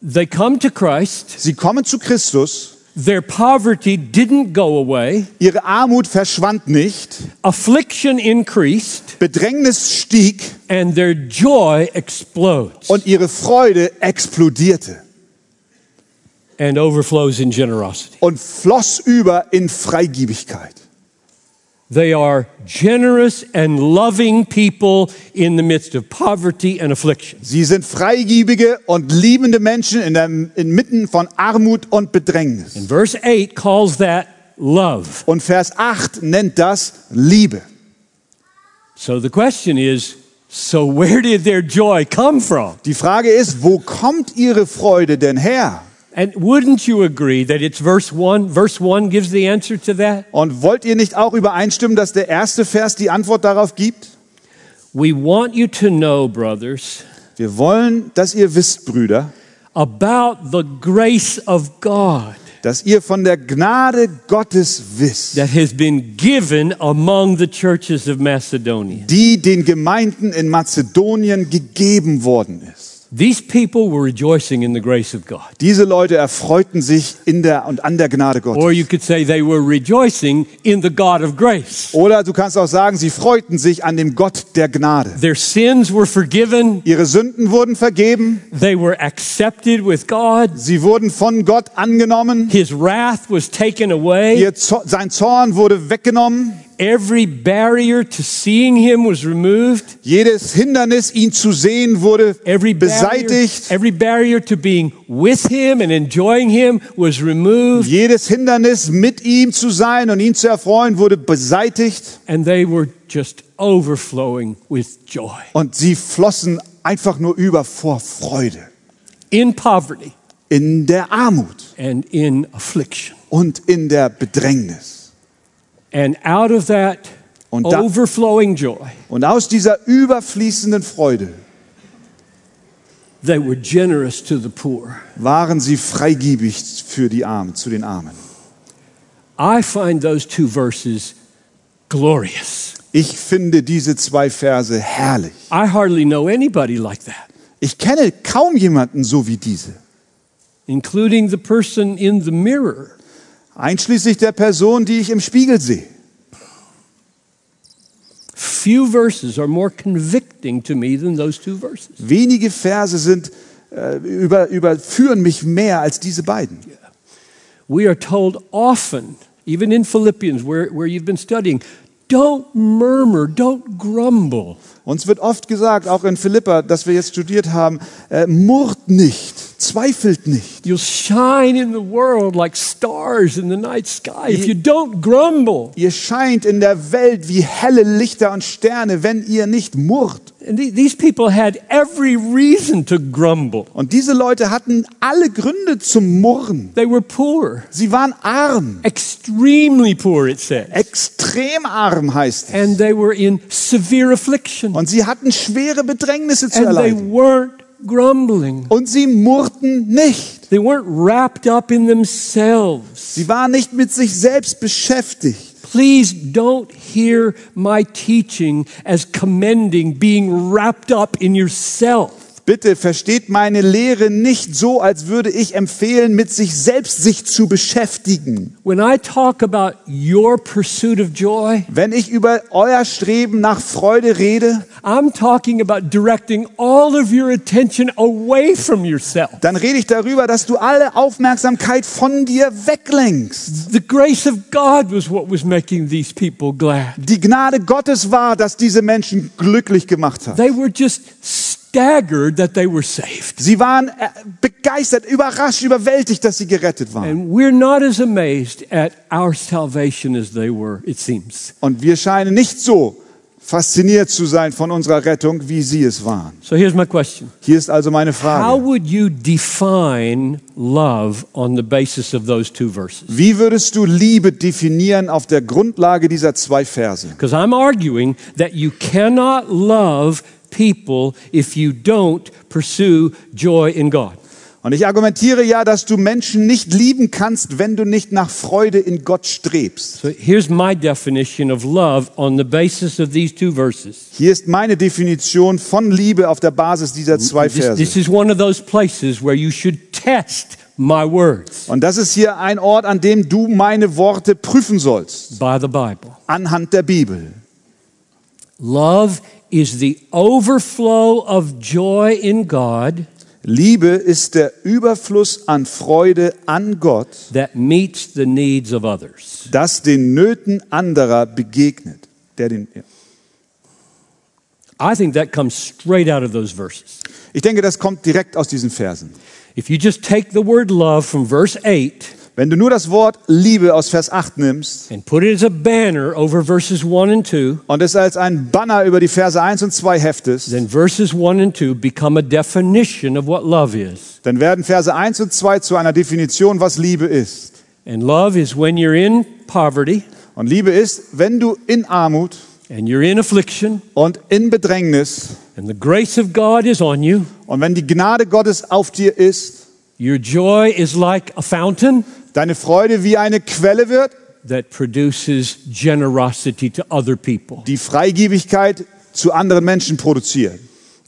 Speaker 1: They come to Christ.
Speaker 2: Sie kommen zu Christus,
Speaker 1: Their poverty didn't go away.
Speaker 2: ihre Armut verschwand nicht,
Speaker 1: Affliction increased
Speaker 2: Bedrängnis stieg
Speaker 1: and their joy explodes
Speaker 2: und ihre Freude explodierte
Speaker 1: and overflows in generosity.
Speaker 2: und floss über in Freigiebigkeit.
Speaker 1: They are generous and loving people in the midst of poverty and affliction.
Speaker 2: Sie sind freigiebige und liebende Menschen in der, inmitten von Armut und Bedrängnis.
Speaker 1: And verse 8 calls that love.
Speaker 2: Und Vers 8 nennt das Liebe.
Speaker 1: So the question is so where did their joy come from?
Speaker 2: Die Frage ist, wo kommt ihre Freude denn her?
Speaker 1: And wouldn't you agree that it's verse 1? Verse 1 gives the answer to that.
Speaker 2: Und wollt ihr nicht auch übereinstimmen, dass der erste Vers die Antwort darauf gibt?
Speaker 1: We want you to know, brothers,
Speaker 2: Wir wollen, dass ihr wisst, Brüder,
Speaker 1: about the grace of God
Speaker 2: dass ihr von der Gnade Gottes wisst,
Speaker 1: that has been given among the churches of Macedonia.
Speaker 2: die den Gemeinden in Mazedonien gegeben worden ist.
Speaker 1: These people were rejoicing in the grace of God.
Speaker 2: Diese Leute erfreuten sich in der und an der Gnade Gottes.
Speaker 1: Or you could say they were rejoicing in the God of grace.
Speaker 2: Oder du kannst auch sagen, sie freuten sich an dem Gott der Gnade.
Speaker 1: Their sins were forgiven,
Speaker 2: Ihre Sünden wurden vergeben,
Speaker 1: they were accepted with God,
Speaker 2: sie wurden von Gott angenommen,
Speaker 1: His wrath was taken away,
Speaker 2: ihr sein Zorn wurde weggenommen,
Speaker 1: every barrier to seeing Him was removed,
Speaker 2: jedes Hindernis, ihn zu sehen, wurde
Speaker 1: every barrier,
Speaker 2: beseitigt,
Speaker 1: every barrier to being with Him and enjoying Him was removed,
Speaker 2: jedes Hindernis, mit ihm zu sein und ihn zu erfreuen, wurde beseitigt.
Speaker 1: And they were just overflowing with joy.
Speaker 2: Und sie flossen einfach nur über vor Freude.
Speaker 1: In poverty
Speaker 2: in der Armut
Speaker 1: and in affliction.
Speaker 2: und in der Bedrängnis.
Speaker 1: And out of that
Speaker 2: Und da-
Speaker 1: overflowing joy,
Speaker 2: Und aus dieser überfließenden Freude
Speaker 1: they were generous to the poor.
Speaker 2: waren sie freigiebig für die Armen, zu den Armen.
Speaker 1: I find those two verses glorious.
Speaker 2: Ich finde diese zwei Verse herrlich.
Speaker 1: I hardly know anybody like that,
Speaker 2: Ich kenne kaum jemanden so wie diese,
Speaker 1: including the person in the mirror.
Speaker 2: Einschließlich der Person, die ich im Spiegel sehe.
Speaker 1: Few verses are more convicting to me than those two verses.
Speaker 2: Wenige Verse sind, äh, über, überführen mich mehr als diese beiden.
Speaker 1: We are told often, even in Philippians, where, where you've been studying, don't murmur, don't grumble.
Speaker 2: Uns wird oft gesagt, auch in Philippa, das wir jetzt studiert haben, äh, murrt nicht, zweifelt nicht.
Speaker 1: You'll shine in the world like stars in the night sky if you don't grumble.
Speaker 2: Ihr scheint in der Welt wie helle Lichter und Sterne, wenn ihr nicht murrt.
Speaker 1: And the- these people had every reason to grumble.
Speaker 2: Und diese Leute hatten alle Gründe zum Murren.
Speaker 1: They were poor,
Speaker 2: Sie waren arm,
Speaker 1: extremely poor, it says.
Speaker 2: extrem arm heißt es.
Speaker 1: And they were in severe affliction.
Speaker 2: Und sie hatten schwere Bedrängnisse zu
Speaker 1: And they
Speaker 2: erleiden.
Speaker 1: weren't grumbling.
Speaker 2: Und sie murrten nicht.
Speaker 1: They weren't wrapped up in themselves.
Speaker 2: Sie waren nicht mit sich selbst beschäftigt.
Speaker 1: Please don't hear my teaching as commending being wrapped up in yourself.
Speaker 2: Bitte versteht meine Lehre nicht so, als würde ich empfehlen, mit sich selbst sich zu beschäftigen.
Speaker 1: When I talk about your pursuit of joy,
Speaker 2: Wenn ich über euer Streben nach Freude rede,
Speaker 1: I'm talking about directing all of your attention away from yourself.
Speaker 2: dann rede ich darüber, dass du alle Aufmerksamkeit von dir weglenkst.
Speaker 1: The grace of God was what was making these people glad.
Speaker 2: Die Gnade Gottes war, dass diese Menschen glücklich gemacht hat.
Speaker 1: They were just staggered that they were saved.
Speaker 2: Sie waren äh, begeistert, überrascht, überwältigt, dass sie gerettet waren.
Speaker 1: And we're not as amazed at our salvation as they were, it seems.
Speaker 2: Und wir scheinen nicht so fasziniert zu sein von unserer Rettung, wie sie es waren.
Speaker 1: So here's my question
Speaker 2: Hier ist also meine
Speaker 1: How
Speaker 2: Frage.
Speaker 1: would you define love on the basis of those two verses?
Speaker 2: Wie würdest du Liebe definieren auf der Grundlage dieser zwei Verse?
Speaker 1: Because I'm arguing that you cannot love people if you don't pursue joy in God.
Speaker 2: Und ich argumentiere ja, dass du Menschen nicht lieben kannst, wenn du nicht nach Freude in Gott strebst.
Speaker 1: So here's my definition of love on the basis of these two verses.
Speaker 2: Hier ist meine Definition von Liebe auf der Basis dieser zwei
Speaker 1: This, this
Speaker 2: Verse.
Speaker 1: is one of those places where you should test my words
Speaker 2: Und das ist hier ein Ort, an dem du meine Worte prüfen sollst,
Speaker 1: by the Bible.
Speaker 2: anhand der Bibel.
Speaker 1: Love is the overflow of joy in God
Speaker 2: Liebe ist der Überfluss an Freude an Gott,
Speaker 1: that meets the needs of others.
Speaker 2: das den Nöten anderer begegnet. Der den, ja.
Speaker 1: I think that comes straight out of those verses.
Speaker 2: Ich denke, das kommt direkt aus diesen Versen.
Speaker 1: If you just take the word love from verse 8
Speaker 2: Wenn du nur das Wort Liebe aus Vers 8 nimmst
Speaker 1: and put it as a banner over verses 1 and 2,
Speaker 2: und es als ein Banner über die Verse 1 und 2 heftest,
Speaker 1: then verses 1 and 2 become a definition of what love is.
Speaker 2: dann werden Verse 1 und 2 zu einer Definition, was Liebe ist.
Speaker 1: And love is when you're in poverty
Speaker 2: Und Liebe ist, wenn du in Armut
Speaker 1: and you're in affliction
Speaker 2: und in Bedrängnis
Speaker 1: and the grace of God is on you.
Speaker 2: und wenn die Gnade Gottes auf dir ist,
Speaker 1: Your joy is like a fountain
Speaker 2: deine Freude wie eine Quelle wird,
Speaker 1: that produces generosity to other people.
Speaker 2: die Freigebigkeit zu anderen Menschen produziert.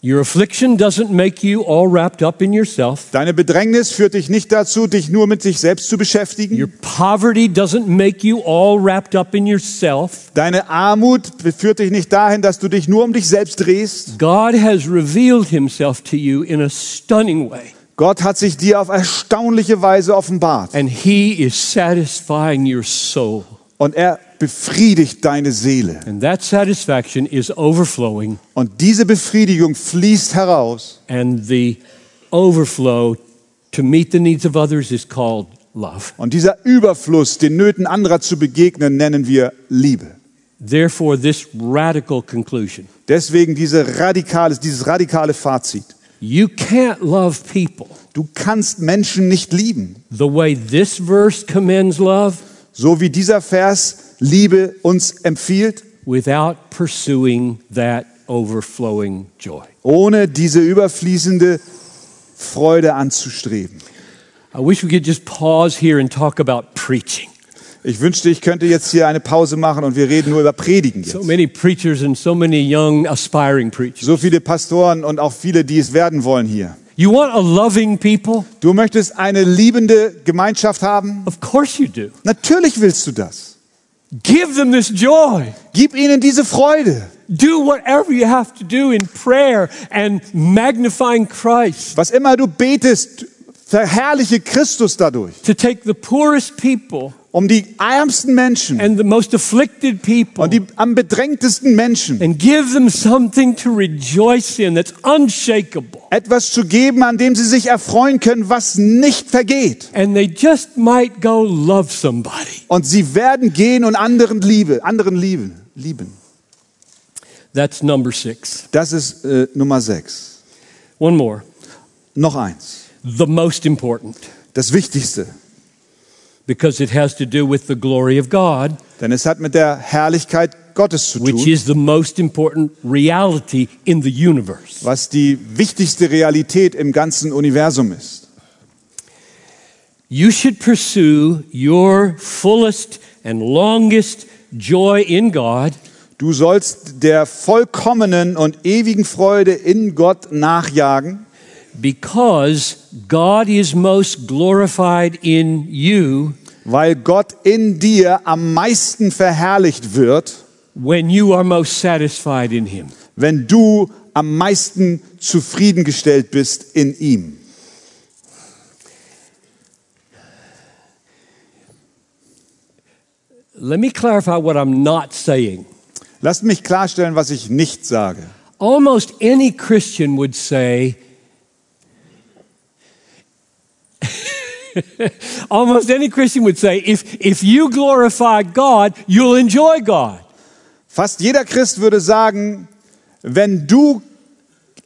Speaker 1: Your affliction doesn't make you all wrapped up in yourself.
Speaker 2: Deine Bedrängnis führt dich nicht dazu, dich nur mit sich selbst zu
Speaker 1: Your
Speaker 2: beschäftigen.
Speaker 1: poverty doesn't make you all wrapped up in yourself.
Speaker 2: Deine Armut führt dich nicht dahin, dass du dich nur um dich selbst drehst.
Speaker 1: God has revealed himself to you in a stunning way,
Speaker 2: Gott hat sich dir auf erstaunliche Weise offenbart
Speaker 1: and he is satisfying your soul.
Speaker 2: und er befriedigt deine Seele.
Speaker 1: And that satisfaction is overflowing,
Speaker 2: Und diese Befriedigung fließt heraus
Speaker 1: and the overflow to meet the needs of others is called love.
Speaker 2: und dieser Überfluss, den Nöten anderer zu begegnen, nennen wir Liebe.
Speaker 1: Therefore, this radical conclusion
Speaker 2: Deswegen diese radikale, dieses radikale Fazit.
Speaker 1: You can't love people
Speaker 2: Du kannst Menschen nicht lieben,
Speaker 1: the way this verse commends love
Speaker 2: so wie dieser Vers Liebe uns empfiehlt,
Speaker 1: without pursuing that overflowing joy.
Speaker 2: ohne diese überfließende Freude anzustreben.
Speaker 1: I wish we could just pause here and talk about preaching.
Speaker 2: Ich wünschte, ich könnte jetzt hier eine Pause machen und wir reden nur über Predigen
Speaker 1: So
Speaker 2: jetzt.
Speaker 1: many preachers and so many young aspiring preachers.
Speaker 2: So viele Pastoren und auch viele, die es werden wollen hier.
Speaker 1: You want a loving people?
Speaker 2: Du möchtest eine liebende Gemeinschaft haben?
Speaker 1: Of course you do.
Speaker 2: Natürlich willst du das.
Speaker 1: Give them this joy.
Speaker 2: Gib ihnen diese Freude.
Speaker 1: Do whatever you have to do in prayer and magnifying Christ
Speaker 2: Was immer du betest, verherrliche Christus dadurch.
Speaker 1: to take the poorest people
Speaker 2: Um die ärmsten Menschen
Speaker 1: and the most afflicted people
Speaker 2: und die am bedrängtesten Menschen
Speaker 1: and give them something to rejoice in that's unshakable.
Speaker 2: etwas zu geben, an dem sie sich erfreuen können, was nicht vergeht.
Speaker 1: And they just might go love somebody.
Speaker 2: Und sie werden gehen und anderen Liebe, anderen lieben, lieben.
Speaker 1: That's number six.
Speaker 2: Das ist äh, Nummer sechs.
Speaker 1: One more.
Speaker 2: Noch eins.
Speaker 1: The most important,
Speaker 2: Das Wichtigste.
Speaker 1: Because it has to do with the glory of God,
Speaker 2: Denn es hat mit der Herrlichkeit Gottes zu
Speaker 1: which
Speaker 2: tun,
Speaker 1: is the most important reality in the universe.
Speaker 2: was die wichtigste Realität im ganzen Universum ist.
Speaker 1: You should pursue your fullest and longest joy in God
Speaker 2: Du sollst der vollkommenen und ewigen Freude in Gott nachjagen,
Speaker 1: because God is most glorified in you
Speaker 2: weil Gott in dir am meisten verherrlicht wird,
Speaker 1: when you are most satisfied in Him.
Speaker 2: wenn du am meisten zufriedengestellt bist in ihm.
Speaker 1: Let me clarify what I'm not saying.
Speaker 2: Lasst mich klarstellen, was ich nicht sage.
Speaker 1: Almost any Christian would say, almost any Christian would say, if, if you glorify God, you'll enjoy God.
Speaker 2: Fast jeder Christ würde sagen, wenn du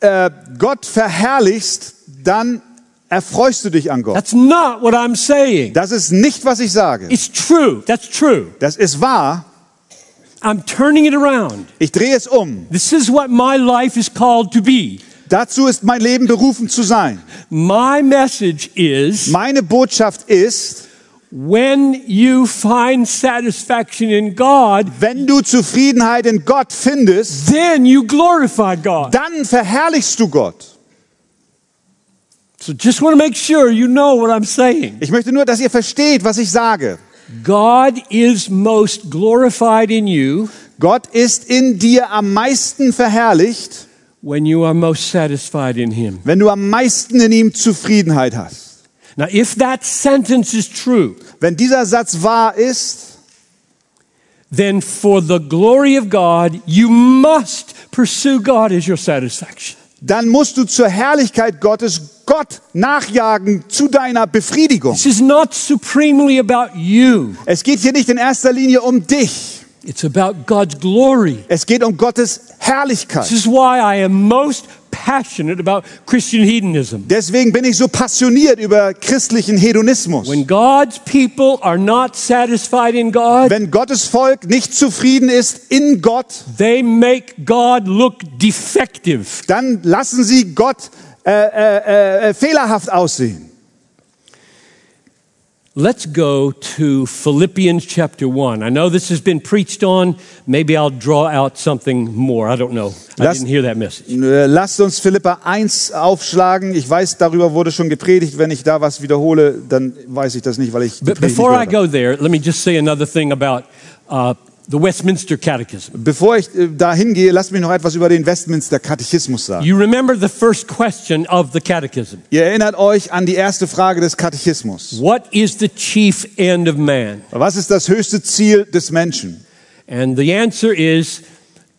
Speaker 2: äh, Gott verherrlichst, dann erfreust du dich an Gott.
Speaker 1: That's not what I'm saying.
Speaker 2: Das ist nicht, was ich sage.
Speaker 1: It's true. That's true.
Speaker 2: Das ist wahr.
Speaker 1: I'm turning it around.
Speaker 2: Ich drehe es um.
Speaker 1: This is what my life is called to be.
Speaker 2: Dazu ist mein Leben berufen zu sein.
Speaker 1: My message is
Speaker 2: Meine Botschaft ist,
Speaker 1: when you find satisfaction in God,
Speaker 2: wenn du Zufriedenheit in Gott findest,
Speaker 1: then you glorify God.
Speaker 2: dann verherrlichst du Gott.
Speaker 1: So just want to make sure you know what I'm saying.
Speaker 2: Ich möchte nur, dass ihr versteht, was ich sage.
Speaker 1: God is most glorified in you
Speaker 2: Gott ist in dir am meisten verherrlicht,
Speaker 1: when you are most satisfied in Him.
Speaker 2: Wenn du am meisten in ihm Zufriedenheit hast.
Speaker 1: Now, if that sentence is true,
Speaker 2: Wenn dieser Satz wahr ist,
Speaker 1: then for the glory of God, you must pursue God as your satisfaction.
Speaker 2: dann musst du zur Herrlichkeit Gottes Gott nachjagen zu deiner Befriedigung.
Speaker 1: This is not supremely about you,
Speaker 2: Es geht hier nicht in erster Linie um dich.
Speaker 1: It's about God's glory.
Speaker 2: Es geht um Gottes Herrlichkeit.
Speaker 1: This is why I am most passionate about Christian hedonism.
Speaker 2: Deswegen bin ich so passioniert über christlichen Hedonismus.
Speaker 1: When God's people are not satisfied in God,
Speaker 2: Wenn Gottes Volk nicht zufrieden ist in Gott,
Speaker 1: they make God look defective.
Speaker 2: dann lassen sie Gott äh, äh, äh, fehlerhaft aussehen.
Speaker 1: Let's go to Philippians chapter 1. I know this has been preached on. Maybe I'll draw out something more. I don't know. I
Speaker 2: Lass-
Speaker 1: didn't hear that message.
Speaker 2: Äh, Lasst uns Philippa 1 aufschlagen. Ich weiß, darüber wurde schon gepredigt. Wenn ich da was wiederhole, dann weiß ich das nicht, weil ich die
Speaker 1: But
Speaker 2: Predigt
Speaker 1: before I go there, let me just say another thing about uh, the Westminster Catechism.
Speaker 2: Bevor ich äh, da hingehe, lasst mich noch etwas über den Westminster Katechismus sagen.
Speaker 1: You remember the first question of the Catechism
Speaker 2: Ihr erinnert euch an die erste Frage des Katechismus.
Speaker 1: What is the chief end of man?
Speaker 2: Was ist das höchste Ziel des Menschen?
Speaker 1: And the answer is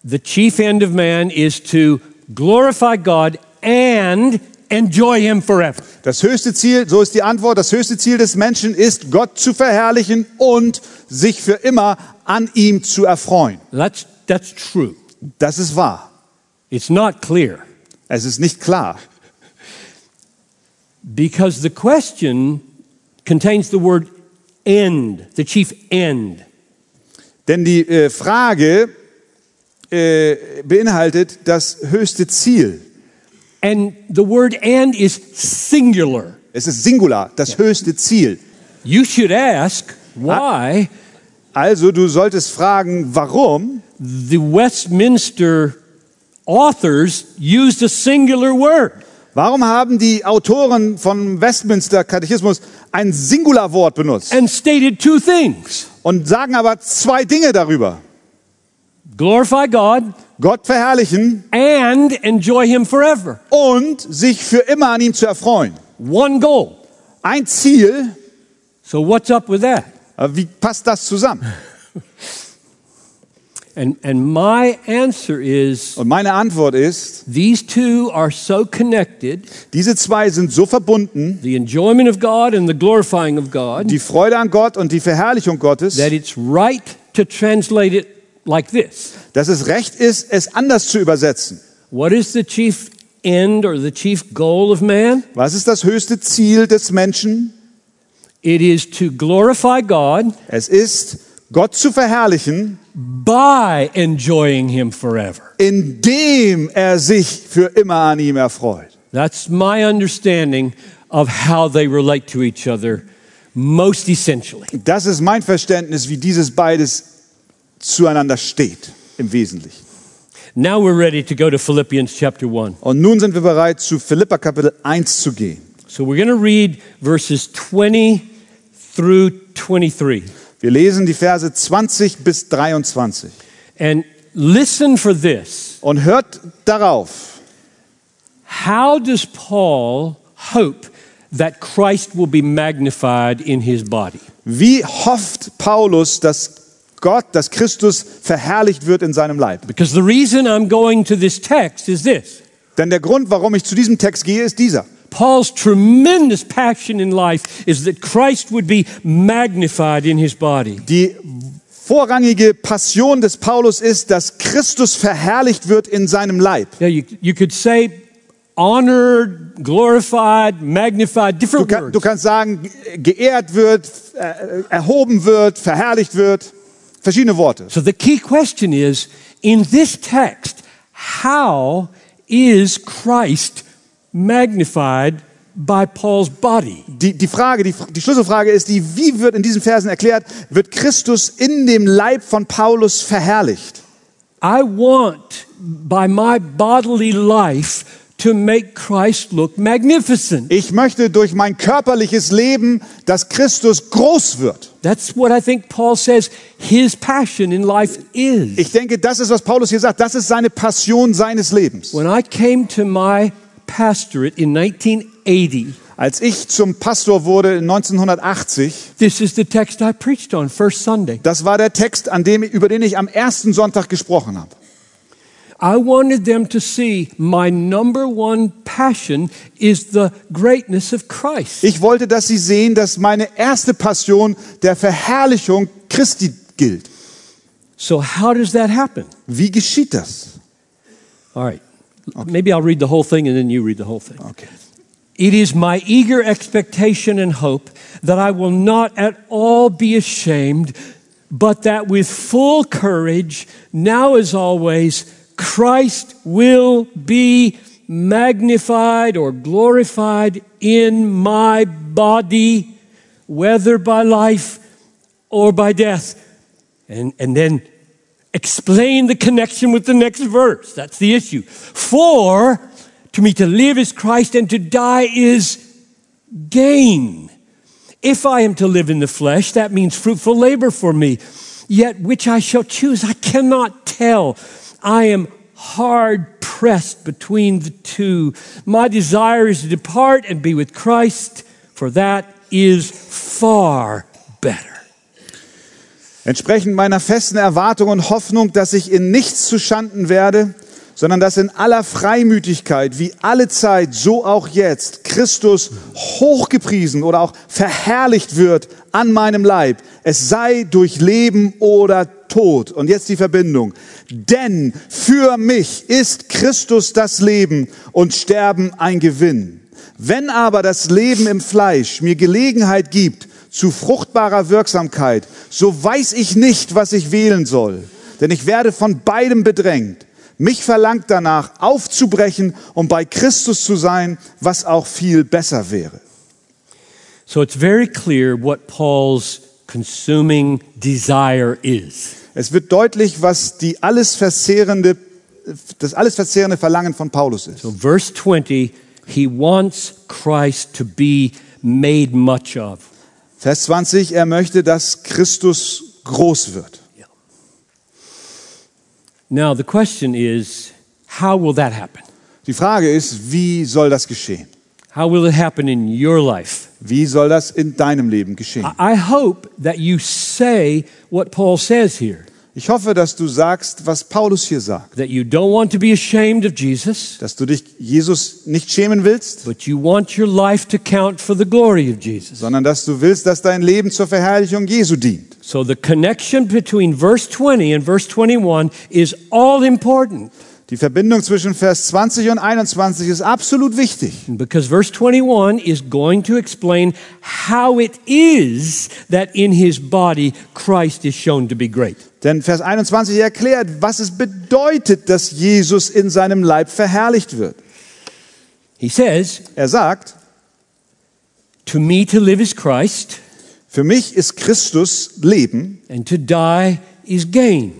Speaker 1: the chief end of man is to glorify God and enjoy Him forever.
Speaker 2: Das höchste Ziel, so ist die Antwort, das höchste Ziel des Menschen ist, Gott zu verherrlichen und sich für immer an ihm zu erfreuen.
Speaker 1: That's, that's true.
Speaker 2: Das ist wahr.
Speaker 1: It's not clear
Speaker 2: Es ist nicht klar.
Speaker 1: because the question contains the word end, the chief end.
Speaker 2: Denn die äh, Frage äh, beinhaltet das höchste Ziel.
Speaker 1: And the word end is singular.
Speaker 2: Es ist Singular, das höchste Ziel.
Speaker 1: You should ask why
Speaker 2: Also du solltest fragen, warum
Speaker 1: the Westminster authors used a singular word.
Speaker 2: Warum haben die Autoren von Westminster Katechismus ein Singularwort benutzt
Speaker 1: and stated two things
Speaker 2: und sagen aber zwei Dinge darüber?
Speaker 1: glorify God
Speaker 2: Gott verherrlichen
Speaker 1: and enjoy Him forever.
Speaker 2: und sich für immer an ihm zu erfreuen.
Speaker 1: One goal.
Speaker 2: Ein Ziel,
Speaker 1: So, what's up with that?
Speaker 2: wie passt das zusammen?
Speaker 1: And, and my answer is
Speaker 2: Und meine Antwort ist,
Speaker 1: these two are so connected
Speaker 2: diese zwei sind so verbunden,
Speaker 1: the enjoyment of God and the glorifying of God
Speaker 2: die Freude an Gott und die Verherrlichung Gottes,
Speaker 1: that it's right to translate it like this
Speaker 2: dass es recht ist, es anders zu übersetzen.
Speaker 1: What is the chief end or the chief goal of man?
Speaker 2: Was ist das höchste Ziel des Menschen?
Speaker 1: It is to glorify God
Speaker 2: Es ist, Gott zu verherrlichen,
Speaker 1: by enjoying Him forever.
Speaker 2: indem er sich für immer an ihm erfreut.
Speaker 1: That's my understanding of how they relate to each other most essentially.
Speaker 2: Das ist mein Verständnis, wie dieses beides zueinander steht, im Wesentlichen.
Speaker 1: Now we're ready to go to Philippians chapter 1.
Speaker 2: Und nun sind wir bereit, zu Philippa Kapitel 1 zu gehen.
Speaker 1: So we're going to read verses 20 through 23.
Speaker 2: Wir lesen die Verse 20 bis 23.
Speaker 1: And listen for this.
Speaker 2: Und hört darauf,
Speaker 1: How does Paul hope that Christ will be magnified in his body?
Speaker 2: wie hofft Paulus, dass Gott, dass Christus verherrlicht wird in seinem Leib.
Speaker 1: Because the reason I'm going to this text is this.
Speaker 2: Denn der Grund, warum ich zu diesem Text gehe, ist dieser.
Speaker 1: Paul's tremendous passion in life is that Christ would be magnified in his body.
Speaker 2: Die vorrangige Passion des Paulus ist, dass Christus verherrlicht wird in seinem Leib.
Speaker 1: Now, you, you could say honored, glorified, magnified,
Speaker 2: Du,
Speaker 1: different
Speaker 2: kann, du
Speaker 1: words.
Speaker 2: kannst sagen, geehrt wird, äh, erhoben wird, verherrlicht wird. Verschiedene Worte.
Speaker 1: So the key question is in this text, how is Christ magnified by Paul's body?
Speaker 2: Die, die Frage, die, die Schlüsselfrage ist die, wie wird in diesen Versen erklärt, wird Christus in dem Leib von Paulus verherrlicht?
Speaker 1: I want by my bodily life to make Christ look magnificent.
Speaker 2: Ich möchte durch mein körperliches Leben, dass Christus groß wird.
Speaker 1: That's what I think Paul says his passion in life is.
Speaker 2: Ich denke, das ist, was Paulus hier sagt. Das ist seine Passion seines Lebens.
Speaker 1: When I came to my pastorate in 1980,
Speaker 2: Als ich zum Pastor wurde in 1980,
Speaker 1: this is the text I preached on first Sunday.
Speaker 2: das war der Text, an dem, über den ich am ersten Sonntag gesprochen habe.
Speaker 1: I wanted them to see my number one passion is the greatness of Christ.
Speaker 2: Ich wollte, dass sie sehen, dass meine erste Passion der Verherrlichung Christi gilt.
Speaker 1: So how does that happen?
Speaker 2: Wie geschieht das?
Speaker 1: All right. Maybe I'll read the whole thing and then you read the whole thing.
Speaker 2: Okay.
Speaker 1: It is my eager expectation and hope that I will not at all be ashamed, but that with full courage, now as always, Christ will be magnified or glorified in my body, whether by life or by death. And, and then explain the connection with the next verse. That's the issue. For to me to live is Christ and to die is gain. If I am to live in the flesh, that means fruitful labor for me. Yet which I shall choose, I cannot tell. I am hard pressed between the two. My desire is to depart and be with Christ, for that is far better.
Speaker 2: Entsprechend meiner festen Erwartung und Hoffnung, dass ich in nichts zu Schanden werde, sondern dass in aller Freimütigkeit, wie alle Zeit, so auch jetzt, Christus hochgepriesen oder auch verherrlicht wird an meinem Leib. Es sei durch Leben oder Tod. Und jetzt die Verbindung. Denn für mich ist Christus das Leben und Sterben ein Gewinn. Wenn aber das Leben im Fleisch mir Gelegenheit gibt zu fruchtbarer Wirksamkeit, so weiß ich nicht, was ich wählen soll. Denn ich werde von beidem bedrängt. Mich verlangt danach, aufzubrechen, um bei Christus zu sein, was auch viel besser wäre.
Speaker 1: So it's very clear what Paul's consuming desire is.
Speaker 2: Es wird deutlich, was die alles verzehrende, das alles verzehrende Verlangen von Paulus ist.
Speaker 1: So, verse 20, he wants Christ to be made much of.
Speaker 2: Vers 20, er möchte, dass Christus groß wird.
Speaker 1: Now, the question is, how will that happen?
Speaker 2: Die Frage ist, wie soll das geschehen?
Speaker 1: How will it happen in your life?
Speaker 2: Wie soll das in deinem Leben geschehen?
Speaker 1: I hope that you say what Paul says here
Speaker 2: Ich hoffe, dass du sagst, was Paulus hier sagt.
Speaker 1: that you don't want to be ashamed of Jesus,
Speaker 2: Dass du dich Jesus nicht schämen willst,
Speaker 1: but you want your life to count for the glory of Jesus.
Speaker 2: sondern dass du willst, dass dein Leben zur Verherrlichung Jesu dient.
Speaker 1: So, the connection between verse 20 and verse 21 is all important
Speaker 2: Die Verbindung zwischen Vers 20 und 21 ist absolut wichtig.
Speaker 1: because verse 21 is going to explain how it is that in his body Christ is shown to be great.
Speaker 2: Denn Vers 21 erklärt, was es bedeutet, dass Jesus in seinem Leib verherrlicht wird.
Speaker 1: He says,
Speaker 2: Er sagt,
Speaker 1: To me to live is Christ,
Speaker 2: für mich ist Christus Leben
Speaker 1: and to die is gain.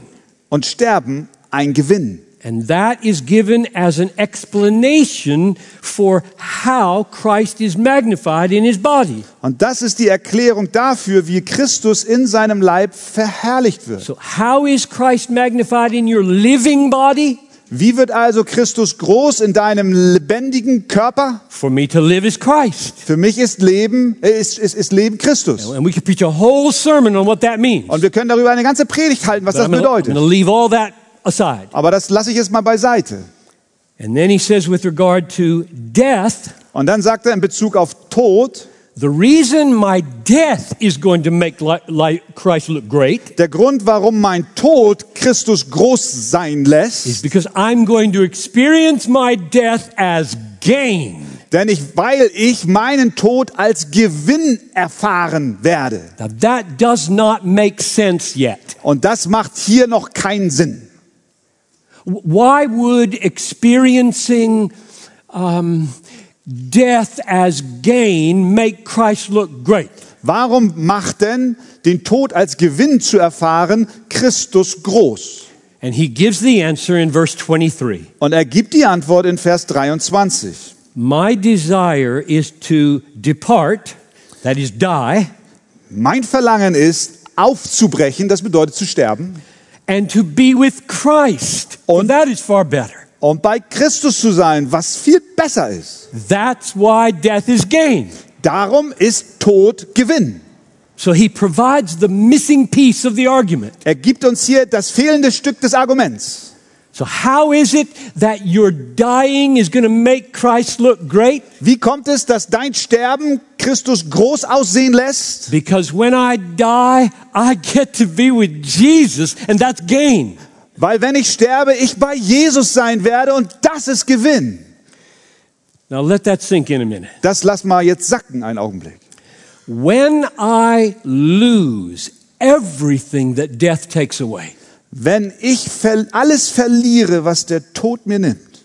Speaker 2: und Sterben ein Gewinn.
Speaker 1: And that is given as an explanation for how Christ is magnified in his body.
Speaker 2: Und das ist die Erklärung dafür, wie Christus in seinem Leib verherrlicht wird.
Speaker 1: So, how is Christ magnified in your living body?
Speaker 2: Wie wird also Christus groß in deinem lebendigen Körper?
Speaker 1: For me to live is Christ.
Speaker 2: Für mich ist Leben, äh, ist, ist, ist Leben Christus.
Speaker 1: And we could preach a whole sermon on what that means.
Speaker 2: Und wir können darüber eine ganze Predigt halten, was
Speaker 1: But
Speaker 2: das
Speaker 1: I'm going
Speaker 2: bedeutet.
Speaker 1: to leave all that aside.
Speaker 2: Aber das lasse ich jetzt mal beiseite.
Speaker 1: And then he says, with regard to death,
Speaker 2: Und dann sagt er in Bezug auf Tod,
Speaker 1: the reason my death is going to make Christ look great
Speaker 2: der Grund, warum mein Tod Christus groß sein
Speaker 1: is
Speaker 2: lässt,
Speaker 1: because I'm going to experience my death as gain.
Speaker 2: denn ich, weil ich meinen Tod als Gewinn erfahren werde.
Speaker 1: Now that does not make sense yet.
Speaker 2: Und das macht hier noch keinen Sinn.
Speaker 1: Why would experiencing um, death as gain make Christ look great?
Speaker 2: Warum macht denn den Tod als Gewinn zu erfahren Christus groß?
Speaker 1: And he gives the answer in verse 23.
Speaker 2: Und er gibt die Antwort in Vers 23.
Speaker 1: My desire is to depart, that is, die,
Speaker 2: Mein Verlangen ist, aufzubrechen, das bedeutet zu sterben,
Speaker 1: and to be with Christ.
Speaker 2: Und-
Speaker 1: that is far better.
Speaker 2: und bei Christus zu sein, was viel besser ist.
Speaker 1: That's why death is gain.
Speaker 2: Darum ist Tod Gewinn.
Speaker 1: So he provides the missing piece of the argument.
Speaker 2: Er gibt uns hier das fehlende Stück des Arguments.
Speaker 1: So, how is it that your dying is going to make Christ look great?
Speaker 2: Wie kommt es, dass dein Sterben Christus groß aussehen lässt?
Speaker 1: Because when I die, I get to be with Jesus, and that's gain.
Speaker 2: Weil wenn ich sterbe, ich bei Jesus sein werde und das ist Gewinn.
Speaker 1: Now, let that sink in a minute.
Speaker 2: Das lass mal jetzt sacken, einen Augenblick.
Speaker 1: When I lose everything that death takes away,
Speaker 2: Wenn ich alles verliere, was der Tod mir nimmt,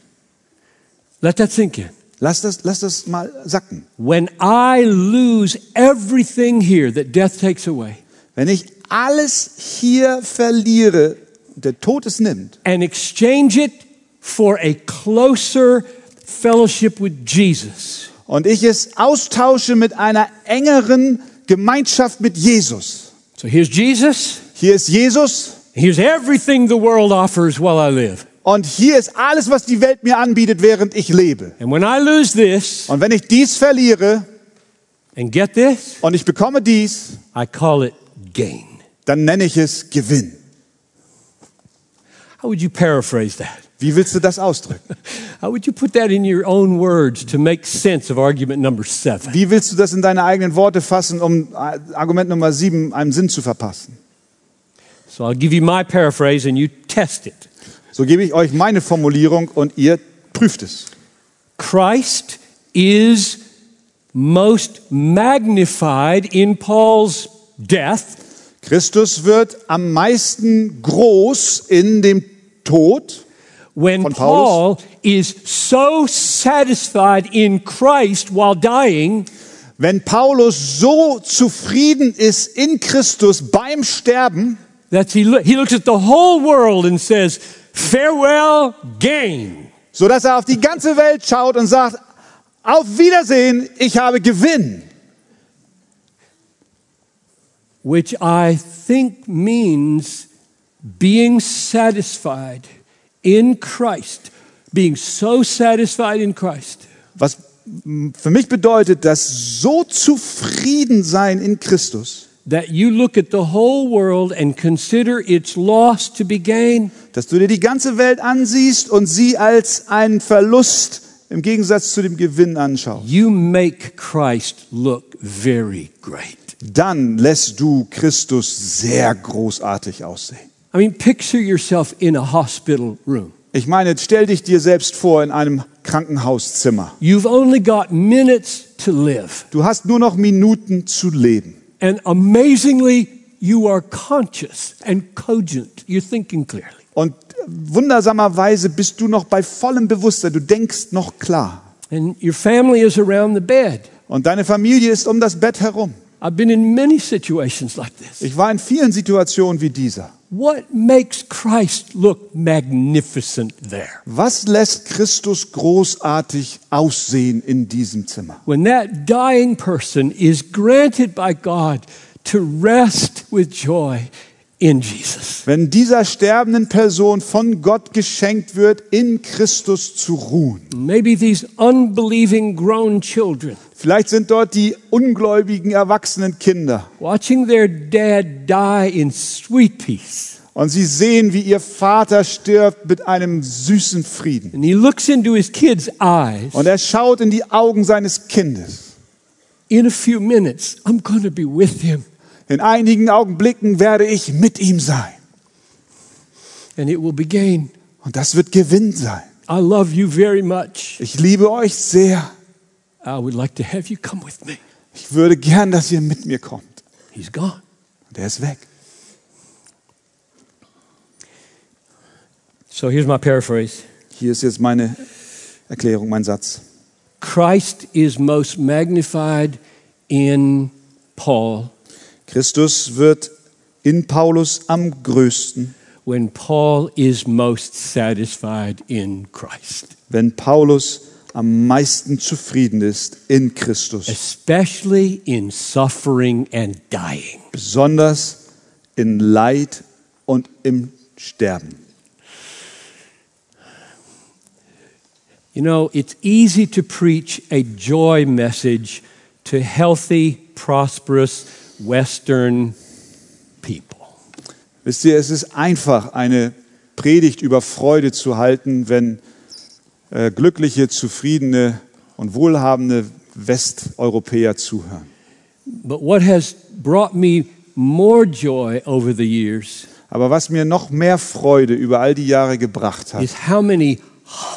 Speaker 1: let that sink in.
Speaker 2: lass das, lass das mal sacken.
Speaker 1: When I lose everything here that death takes away
Speaker 2: Wenn ich alles hier verliere, der Tod es nimmt,
Speaker 1: and exchange it for a closer fellowship with Jesus,
Speaker 2: und ich es austausche mit einer engeren Gemeinschaft mit Jesus.
Speaker 1: so here's Jesus,
Speaker 2: Hier ist Jesus
Speaker 1: here's everything the world offers while I live.
Speaker 2: und hier ist alles, was die Welt mir anbietet, während ich lebe.
Speaker 1: And when I lose this
Speaker 2: Und wenn ich dies verliere
Speaker 1: and get this,
Speaker 2: und ich bekomme dies,
Speaker 1: I call it gain.
Speaker 2: dann nenne ich es Gewinn.
Speaker 1: How would you paraphrase that?
Speaker 2: Wie willst du das ausdrücken?
Speaker 1: How would you put that in your own words to make sense of argument number seven?
Speaker 2: Wie willst du das in deine eigenen Worte fassen, um Argument Nummer sieben einen Sinn zu verpassen?
Speaker 1: So I'll give you my paraphrase and you test it.
Speaker 2: So gebe ich euch meine Formulierung und ihr prüft es.
Speaker 1: Christ is most magnified in Paul's death
Speaker 2: Christus wird am meisten groß in dem Tod,
Speaker 1: when
Speaker 2: Von
Speaker 1: Paul
Speaker 2: Paulus?
Speaker 1: is so satisfied in Christ while dying
Speaker 2: wenn Paulus so zufrieden ist in Christus beim Sterben,
Speaker 1: that he, lo- he looks at the whole world and says, Farewell, gain.
Speaker 2: so dass er auf die ganze Welt schaut und sagt, auf Wiedersehen, ich habe Gewinn.
Speaker 1: Which I think means being satisfied in Christ, being so satisfied in Christ
Speaker 2: Was für mich bedeutet, dass so zufrieden sein in Christus,
Speaker 1: that you look at the whole world and consider its loss to be gain.
Speaker 2: dass du dir die ganze Welt ansiehst und sie als einen Verlust im Gegensatz zu dem Gewinn anschaust.
Speaker 1: You make Christ look very great.
Speaker 2: Dann lässt du Christus sehr großartig aussehen.
Speaker 1: I mean, picture yourself in a hospital room.
Speaker 2: Ich meine, stell dich dir selbst vor in einem Krankenhauszimmer.
Speaker 1: You've only got minutes to live.
Speaker 2: Du hast nur noch Minuten zu leben.
Speaker 1: And amazingly, you are conscious and cogent. You're thinking clearly.
Speaker 2: Und wundersamerweise bist du noch bei vollem Bewusstsein. Du denkst noch klar.
Speaker 1: And your family is around the bed.
Speaker 2: Und deine Familie ist um das Bett herum.
Speaker 1: I've been in many situations like this.
Speaker 2: Ich war in vielen Situationen wie dieser.
Speaker 1: What makes Christ look magnificent there?
Speaker 2: Was lässt Christus großartig aussehen in diesem Zimmer?
Speaker 1: When that dying person is granted by God to rest with joy in Jesus.
Speaker 2: Wenn dieser sterbenden Person von Gott geschenkt wird, in Christus zu ruhen.
Speaker 1: Maybe these unbelieving grown children
Speaker 2: Vielleicht sind dort die ungläubigen erwachsenen Kinder
Speaker 1: watching their dad die in sweet peace.
Speaker 2: und sie sehen, wie ihr Vater stirbt mit einem süßen Frieden.
Speaker 1: And he looks into his kid's eyes.
Speaker 2: Und er schaut in die Augen seines Kindes.
Speaker 1: In a few minutes, I'm going to be with him.
Speaker 2: In einigen Augenblicken werde ich mit ihm sein.
Speaker 1: And it will be gain.
Speaker 2: Und das wird Gewinn sein.
Speaker 1: I love you very much.
Speaker 2: Ich liebe euch sehr.
Speaker 1: I would like to have you come with me.
Speaker 2: Ich würde gern, dass ihr mit mir kommt.
Speaker 1: He's gone.
Speaker 2: Und er ist weg.
Speaker 1: So here's my paraphrase
Speaker 2: Hier ist jetzt meine Erklärung, mein Satz.
Speaker 1: Christ is most magnified in Paul
Speaker 2: Christus wird in Paulus am größten,
Speaker 1: when Paul is most satisfied in Christ,
Speaker 2: wenn Paulus am meisten zufrieden ist in Christus,
Speaker 1: especially in suffering and dying.
Speaker 2: besonders in Leid und im Sterben.
Speaker 1: You know, it's easy to preach a joy message to healthy, prosperous Western people.
Speaker 2: Wisst ihr, es ist einfach, eine Predigt über Freude zu halten, wenn äh, glückliche, zufriedene und wohlhabende Westeuropäer zuhören.
Speaker 1: But what has brought me more joy over the years
Speaker 2: Aber was mir noch mehr Freude über all die Jahre gebracht hat,
Speaker 1: is how many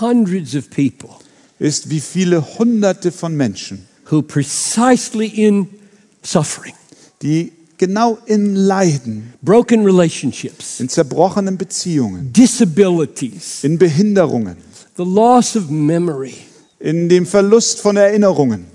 Speaker 1: hundreds of people
Speaker 2: ist, wie viele Hunderte von Menschen,
Speaker 1: who precisely in suffering,
Speaker 2: die genau in Leiden,
Speaker 1: broken relationships,
Speaker 2: in zerbrochenen Beziehungen,
Speaker 1: disabilities,
Speaker 2: in Behinderungen,
Speaker 1: the loss of memory,
Speaker 2: in dem Verlust von Erinnerungen,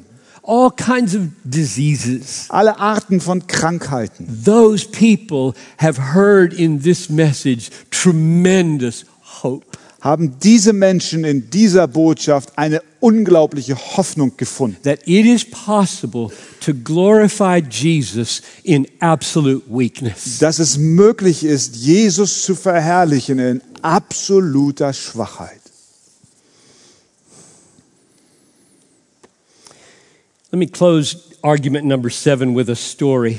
Speaker 1: all kinds of diseases.
Speaker 2: alle Arten von Krankheiten,
Speaker 1: Those people have heard in this message tremendous hope.
Speaker 2: Haben diese Menschen in dieser Botschaft eine unglaubliche Hoffnung gefunden,
Speaker 1: That it is possible to glorify Jesus in absolute weakness.
Speaker 2: dass es möglich ist, Jesus zu verherrlichen in absoluter Schwachheit.
Speaker 1: Let me close argument number seven with a story.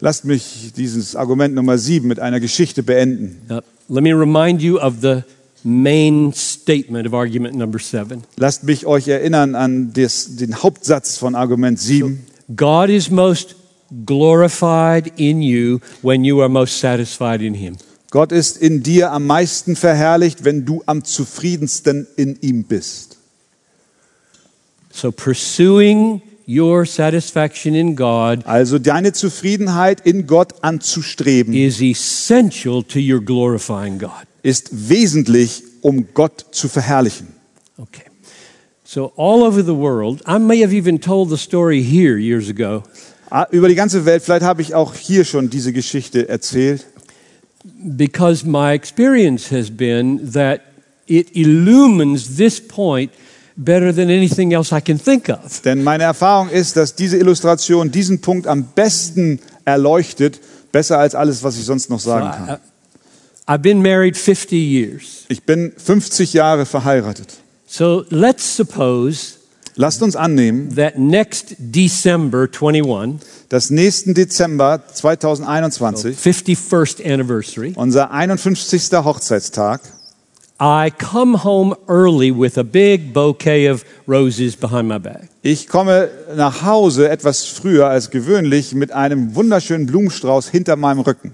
Speaker 2: Lasst mich dieses Argument Nummer sieben mit einer Geschichte beenden.
Speaker 1: Uh, let me remind you of the main statement of argument number seven.
Speaker 2: Lasst mich euch erinnern an des, den Hauptsatz von Argument 7.
Speaker 1: God is most glorified in you when you are most satisfied in Him.
Speaker 2: Gott ist in dir am meisten verherrlicht, wenn du am zufriedensten in ihm bist.
Speaker 1: So pursuing your satisfaction in God
Speaker 2: Also deine Zufriedenheit in Gott anzustreben,
Speaker 1: is essential to your glorifying God.
Speaker 2: ist wesentlich, um Gott zu verherrlichen.
Speaker 1: Okay. So all over the world, I may have even told the story here years ago.
Speaker 2: Ah, Über die ganze Welt, vielleicht habe ich auch hier schon diese Geschichte erzählt,
Speaker 1: because my experience has been that it illumines this point better than anything else I can think of.
Speaker 2: denn meine Erfahrung ist, dass diese Illustration diesen Punkt am besten erleuchtet, besser als alles, was ich sonst noch sagen kann.
Speaker 1: I, I've been married 50 years.
Speaker 2: Ich bin 50 Jahre verheiratet.
Speaker 1: So let's suppose
Speaker 2: Lasst uns annehmen,
Speaker 1: that next December 21,
Speaker 2: dass nächsten Dezember 2021,
Speaker 1: 51st anniversary,
Speaker 2: unser 51. Hochzeitstag,
Speaker 1: I come home early with a big bouquet of roses behind my back.
Speaker 2: ich komme nach Hause etwas früher als gewöhnlich mit einem wunderschönen Blumenstrauß hinter meinem Rücken.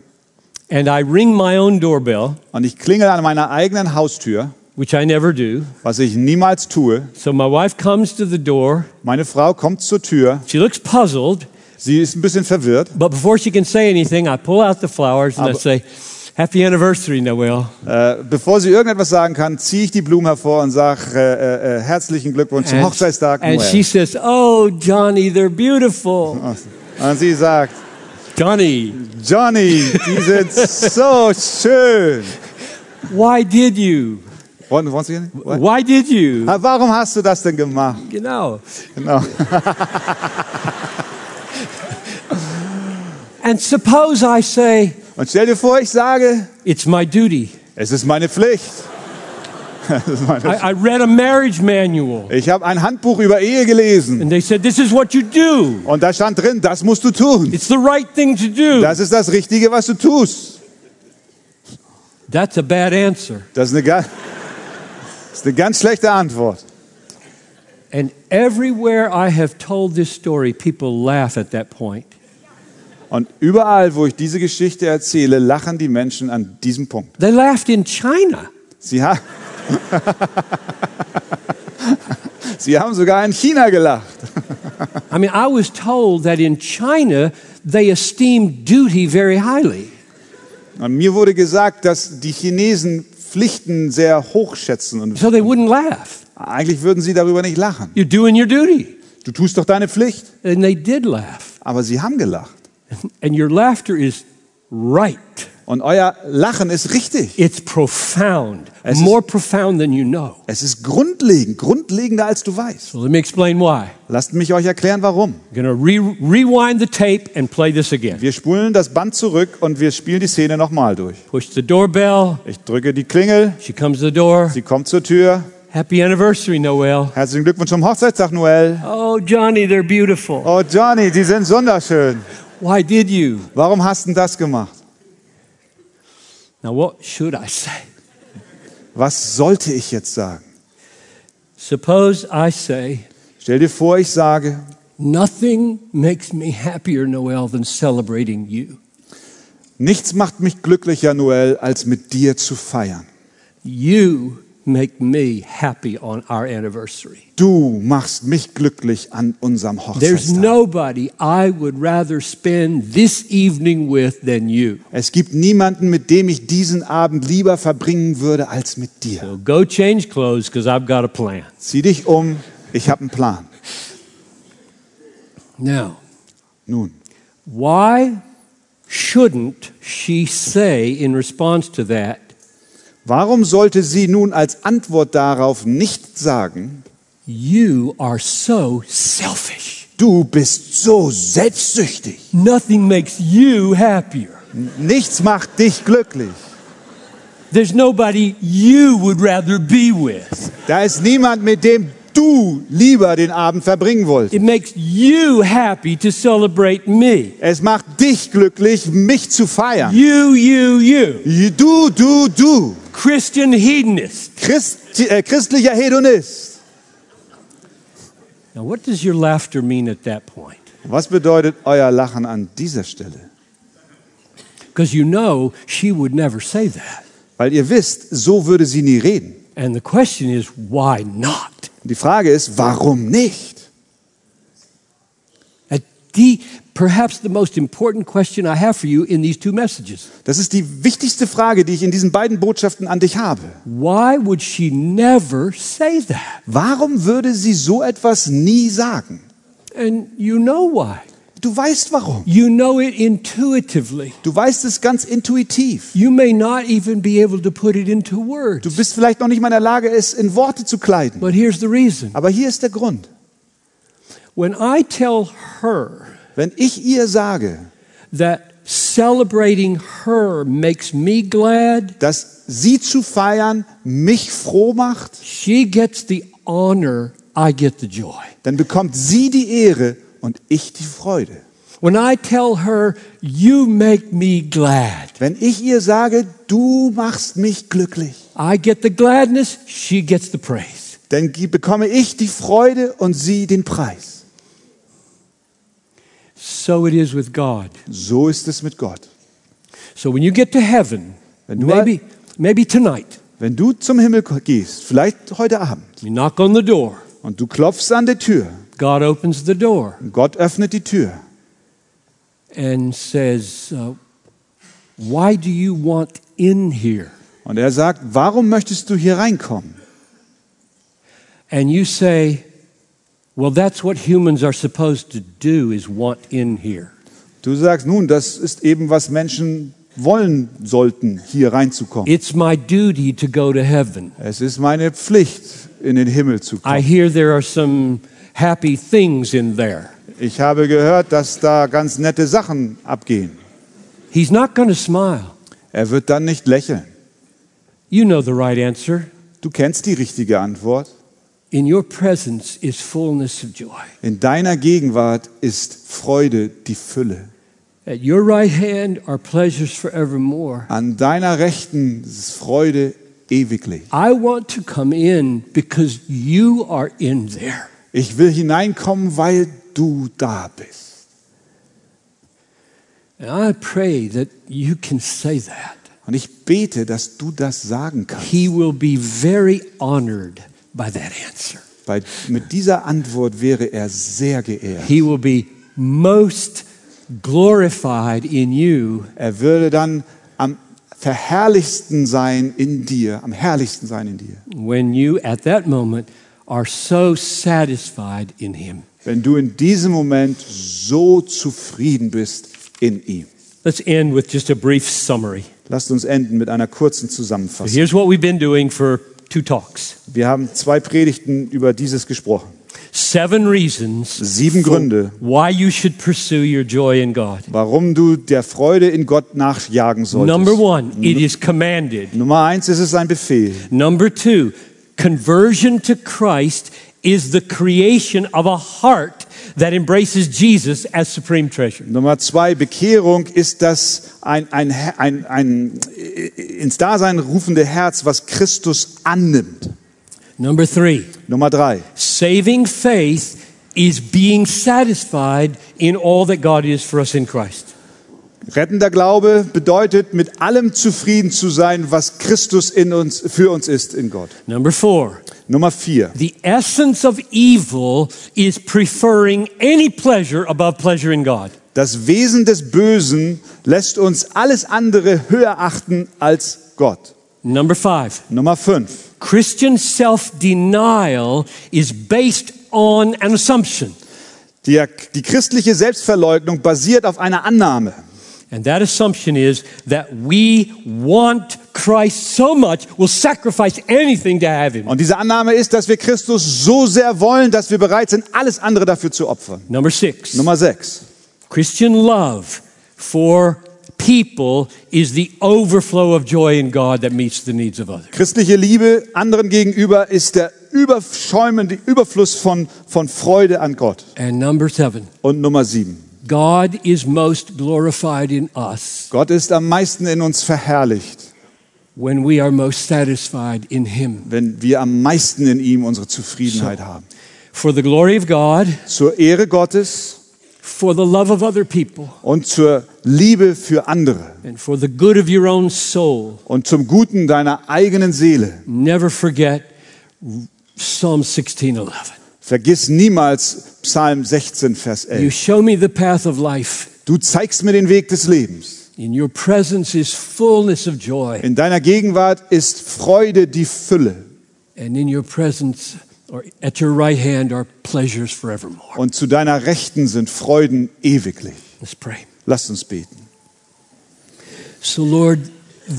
Speaker 1: And I ring my own doorbell,
Speaker 2: Und ich klingel an meiner eigenen Haustür,
Speaker 1: which I never do.
Speaker 2: was ich niemals tue.
Speaker 1: So my wife comes to the door.
Speaker 2: Meine Frau kommt zur Tür,
Speaker 1: She looks puzzled,
Speaker 2: sie ist ein bisschen verwirrt.
Speaker 1: but before she can say anything, I pull out the flowers and I
Speaker 2: Aber-
Speaker 1: say, Happy anniversary, Noel.
Speaker 2: Äh, bevor sie irgendetwas sagen kann, ziehe ich die Blumen hervor und sage äh, äh, äh, herzlichen Glückwunsch zum Hochzeitstag.
Speaker 1: and
Speaker 2: Noel.
Speaker 1: she says, Oh, Johnny, they're beautiful.
Speaker 2: Und sie sagt,
Speaker 1: Johnny,
Speaker 2: Johnny, die sind so schön.
Speaker 1: why did you?
Speaker 2: Wollen Sie, what?
Speaker 1: Why did you?
Speaker 2: Warum hast du das denn gemacht?
Speaker 1: Genau.
Speaker 2: Genau.
Speaker 1: And suppose I say,
Speaker 2: Und stell dir vor, ich sage,
Speaker 1: It's my duty.
Speaker 2: es ist meine Pflicht.
Speaker 1: I, I read a marriage manual,
Speaker 2: Ich habe ein Handbuch über Ehe gelesen
Speaker 1: and they said, This is what you do.
Speaker 2: und da stand drin, das musst du tun.
Speaker 1: It's the right thing to do.
Speaker 2: Das ist das Richtige, was du tust.
Speaker 1: That's a bad answer.
Speaker 2: Das ist eine, das ist eine ganz schlechte Antwort.
Speaker 1: And everywhere I have told this story, people laugh at that point.
Speaker 2: Und überall, wo ich diese Geschichte erzähle, lachen die Menschen an diesem Punkt.
Speaker 1: They laughed in China.
Speaker 2: Sie, ha Sie haben sogar in China gelacht.
Speaker 1: I mean, I was told that in China, they esteem duty very highly.
Speaker 2: Und mir wurde gesagt, dass die Chinesen Pflichten sehr hoch schätzen. Und
Speaker 1: So they wouldn't laugh.
Speaker 2: eigentlich würden sie darüber nicht lachen.
Speaker 1: You're doing your duty.
Speaker 2: Du tust doch deine Pflicht.
Speaker 1: And they did laugh.
Speaker 2: Aber sie haben gelacht.
Speaker 1: And your laughter is right.
Speaker 2: Und euer Lachen ist richtig.
Speaker 1: It's profound,
Speaker 2: Es ist-
Speaker 1: more profound than you know.
Speaker 2: Es ist grundlegend, grundlegender als du weißt.
Speaker 1: So let me explain why.
Speaker 2: Lasst mich euch erklären, warum.
Speaker 1: I'm going to re- rewind the tape and play this again.
Speaker 2: Wir spulen das Band zurück und wir spielen die Szene nochmal durch.
Speaker 1: Push the doorbell.
Speaker 2: Ich drücke die Klingel,
Speaker 1: She comes to the door.
Speaker 2: sie kommt zur Tür.
Speaker 1: Happy anniversary, Noel.
Speaker 2: Herzlichen Glückwunsch zum Hochzeitstag, Noel.
Speaker 1: Oh, Johnny, they're beautiful.
Speaker 2: Oh, Johnny, die sind wunderschön.
Speaker 1: Why did you?
Speaker 2: Warum hast du das gemacht?
Speaker 1: Now, what should I say?
Speaker 2: Was sollte ich jetzt sagen?
Speaker 1: Suppose I say,
Speaker 2: Stell dir vor, ich sage,
Speaker 1: Nothing makes me happier, Noel, than celebrating you.
Speaker 2: nichts macht mich glücklicher, Noel, als mit dir zu feiern.
Speaker 1: You make me happy on our anniversary.
Speaker 2: Du machst mich glücklich an unserem Hochzeitstag.
Speaker 1: There's nobody I would rather spend this evening with than you.
Speaker 2: Es gibt niemanden, mit dem ich diesen Abend lieber verbringen würde als mit dir.
Speaker 1: So go change clothes because I've got a plan.
Speaker 2: Zieh dich um, ich habe einen Plan.
Speaker 1: Now,
Speaker 2: Nun,
Speaker 1: why shouldn't she say in response to that,
Speaker 2: warum sollte sie nun als Antwort darauf nicht sagen,
Speaker 1: You are so selfish?
Speaker 2: du bist so selbstsüchtig,
Speaker 1: Nothing makes you happier.
Speaker 2: nichts macht dich glücklich.
Speaker 1: There's nobody you would rather be with.
Speaker 2: Da ist niemand, mit dem du lieber den Abend verbringen wolltest.
Speaker 1: It makes you happy to celebrate me.
Speaker 2: Es macht dich glücklich, mich zu feiern.
Speaker 1: You, you, you.
Speaker 2: Du, du, du,
Speaker 1: Christian hedonist.
Speaker 2: Christ, äh, christlicher Hedonist.
Speaker 1: Now, what does your laughter mean at that point?
Speaker 2: Was bedeutet euer Lachen an dieser Stelle?
Speaker 1: Because you know she would never say that.
Speaker 2: Weil ihr wisst, so würde sie nie reden.
Speaker 1: And the question is, why not?
Speaker 2: Und die Frage ist, warum nicht?
Speaker 1: The, perhaps the most important question I have for you in these two messages.
Speaker 2: Das ist die wichtigste Frage, die ich in diesen beiden Botschaften an dich habe.
Speaker 1: Why would she never say that?
Speaker 2: Warum würde sie so etwas nie sagen?
Speaker 1: And you know why.
Speaker 2: Du weißt warum.
Speaker 1: You know it intuitively.
Speaker 2: Du weißt es ganz intuitiv.
Speaker 1: You may not even be able to put it into
Speaker 2: Du
Speaker 1: words.
Speaker 2: bist vielleicht noch nicht mal in der Lage, es in Worte zu kleiden.
Speaker 1: But here's the reason.
Speaker 2: Aber hier ist der Grund.
Speaker 1: When I tell her
Speaker 2: Wenn ich ihr sage,
Speaker 1: that celebrating her makes me glad,
Speaker 2: dass sie zu feiern mich froh macht,
Speaker 1: she gets the honor, I get the joy.
Speaker 2: dann bekommt sie die Ehre und ich die Freude.
Speaker 1: When I tell her, you make me glad,
Speaker 2: Wenn ich ihr sage, du machst mich glücklich,
Speaker 1: I get the gladness, she gets the praise.
Speaker 2: dann bekomme ich die Freude und sie den Preis.
Speaker 1: So it is with God.
Speaker 2: So ist es mit Gott.
Speaker 1: So when you get to heaven,
Speaker 2: Wenn du
Speaker 1: maybe, maybe tonight,
Speaker 2: Wenn du zum Himmel gehst, vielleicht heute Abend,
Speaker 1: you knock on the door,
Speaker 2: und du klopfst an der Tür,
Speaker 1: God opens the door
Speaker 2: Gott öffnet die Tür
Speaker 1: and says, uh, Why do you want in here?
Speaker 2: und er sagt, warum möchtest du hier reinkommen?
Speaker 1: And you say, Well, that's what humans are supposed to do is want in here.
Speaker 2: Du sagst, nun, das ist eben, was Menschen wollen sollten, hier reinzukommen.
Speaker 1: It's my duty to go to heaven.
Speaker 2: Es ist meine Pflicht, in den Himmel zu
Speaker 1: I
Speaker 2: kommen.
Speaker 1: hear there are some happy things in there.
Speaker 2: Ich habe gehört, dass da ganz nette Sachen abgehen.
Speaker 1: He's not going to smile.
Speaker 2: Er wird dann nicht lächeln.
Speaker 1: You know the right answer.
Speaker 2: Du kennst die richtige Antwort.
Speaker 1: In your presence is fullness of joy.
Speaker 2: In deiner Gegenwart ist Freude die Fülle.
Speaker 1: At your right hand are pleasures forevermore.
Speaker 2: An deiner Rechten ist Freude ewiglich.
Speaker 1: I want to come in because you are in there.
Speaker 2: Ich will hineinkommen, weil du da bist.
Speaker 1: And I pray that you can say that.
Speaker 2: Und ich bete, dass du das sagen kannst.
Speaker 1: He will be very honored by that answer.
Speaker 2: Bei, mit dieser Antwort wäre er sehr geehrt.
Speaker 1: He will be most glorified in you
Speaker 2: Er würde dann am verherrlichsten sein in dir, am herrlichsten sein in dir.
Speaker 1: when you, at that moment, are so satisfied in Him.
Speaker 2: Wenn du in diesem Moment so zufrieden bist in ihm.
Speaker 1: Let's end with just a brief summary.
Speaker 2: Lasst uns enden mit einer kurzen
Speaker 1: So
Speaker 2: Zusammenfassung.
Speaker 1: here's what we've been doing for two talks.
Speaker 2: Wir haben zwei Predigten über dieses gesprochen.
Speaker 1: Seven reasons
Speaker 2: Sieben Gründe.
Speaker 1: why you should pursue your joy in God.
Speaker 2: Warum du der Freude in Gott nachjagen solltest.
Speaker 1: Number one, it is commanded.
Speaker 2: Nummer eins ist es ein Befehl.
Speaker 1: Number two, conversion to Christ is the creation of a heart that embraces Jesus as supreme treasure.
Speaker 2: Nummer zwei, Bekehrung ist das ein, ein, ein, ein ins Dasein rufende Herz, was Christus annimmt.
Speaker 1: Number three,
Speaker 2: Nummer drei,
Speaker 1: saving faith is being satisfied in all that God is for us in Christ.
Speaker 2: Rettender Glaube bedeutet, mit allem zufrieden zu sein, was Christus in uns, für uns ist in Gott.
Speaker 1: Number four,
Speaker 2: Nummer vier,
Speaker 1: the essence of evil is preferring any pleasure above pleasure in God.
Speaker 2: das Wesen des Bösen lässt uns alles andere höher achten als Gott.
Speaker 1: Number five,
Speaker 2: Nummer fünf,
Speaker 1: Christian self denial is based on an assumption.
Speaker 2: die, die christliche Selbstverleugnung basiert auf einer Annahme.
Speaker 1: And that assumption is that we want Christ so much, we'll sacrifice anything to have him.
Speaker 2: Und diese Annahme ist, dass wir Christus so sehr wollen, dass wir bereit sind, alles andere dafür zu opfern.
Speaker 1: Number six,
Speaker 2: Nummer sechs.
Speaker 1: Christian love for people is the overflow of joy in God that meets the needs of others.
Speaker 2: Christliche Liebe anderen gegenüber ist der überschäumende Überfluss von, von Freude an Gott.
Speaker 1: And number seven,
Speaker 2: Und Nummer sieben.
Speaker 1: God is most glorified in us
Speaker 2: Gott ist am meisten in uns verherrlicht,
Speaker 1: when we are most satisfied in him.
Speaker 2: wenn wir am meisten in ihm unsere Zufriedenheit haben.
Speaker 1: For the glory of God,
Speaker 2: Zur Ehre Gottes
Speaker 1: for the love of other people,
Speaker 2: und zur Liebe für andere
Speaker 1: and for the good of your own soul.
Speaker 2: und zum Guten deiner eigenen Seele.
Speaker 1: Never forget Psalm 16:11.
Speaker 2: Vergiss niemals Psalm 16, Vers
Speaker 1: You
Speaker 2: 11.
Speaker 1: show me the path of life.
Speaker 2: Du zeigst mir den Weg des Lebens.
Speaker 1: In your presence is fullness of joy,
Speaker 2: In deiner Gegenwart ist Freude die Fülle.
Speaker 1: and in your presence or at your right hand are pleasures forevermore.
Speaker 2: Und zu deiner Rechten sind Freuden ewiglich.
Speaker 1: Let's pray.
Speaker 2: Lasst uns beten.
Speaker 1: So Lord,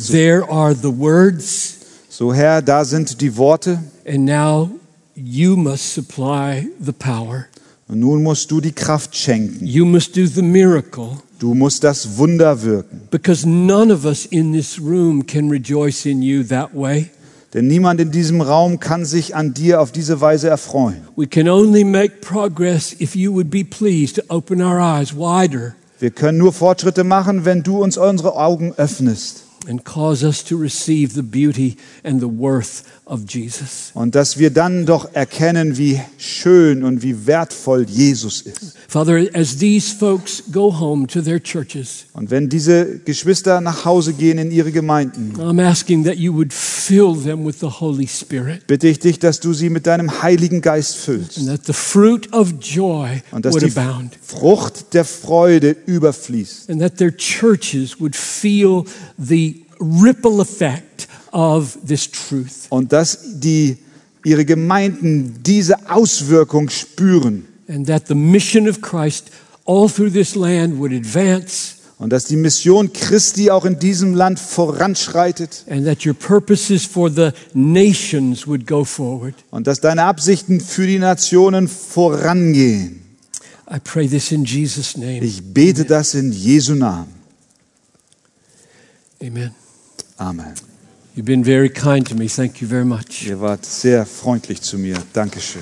Speaker 1: there are the words,
Speaker 2: So Herr, da sind die Worte
Speaker 1: and now you must supply the power.
Speaker 2: Und nun musst du die Kraft schenken.
Speaker 1: You must do the miracle
Speaker 2: Du musst das Wunder wirken.
Speaker 1: because none of us in this room can rejoice in you that way.
Speaker 2: Denn niemand in diesem Raum kann sich an dir auf diese Weise erfreuen.
Speaker 1: We can only make progress if you would be pleased to open our eyes wider
Speaker 2: Wir können nur Fortschritte machen, wenn du uns unsere Augen öffnest
Speaker 1: and cause us to receive the beauty and the worth.
Speaker 2: Und dass wir dann doch erkennen, wie schön und wie wertvoll Jesus ist.
Speaker 1: Father, as these folks go home to their churches,
Speaker 2: Und wenn diese Geschwister nach Hause gehen in ihre Gemeinden,
Speaker 1: I'm asking that you would fill them with the Holy Spirit
Speaker 2: bitte ich dich, dass du sie mit deinem Heiligen Geist
Speaker 1: and
Speaker 2: füllst
Speaker 1: that the fruit of joy
Speaker 2: und dass
Speaker 1: would
Speaker 2: die
Speaker 1: abound
Speaker 2: Frucht der Freude überfließt.
Speaker 1: and that their churches would feel the ripple effect
Speaker 2: Und dass die, ihre Gemeinden diese Auswirkung spüren
Speaker 1: and that the mission of Christ all through this land would advance
Speaker 2: und dass die Mission Christi auch in diesem Land voranschreitet
Speaker 1: and that your purposes for the nations would go forward.
Speaker 2: und dass deine Absichten für die Nationen vorangehen.
Speaker 1: I pray this in Jesus' name.
Speaker 2: Ich bete das in Jesu Namen.
Speaker 1: Amen.
Speaker 2: Amen.
Speaker 1: You've been very kind to me. Thank you very much.
Speaker 2: Ihr wart sehr freundlich zu mir. Dankeschön.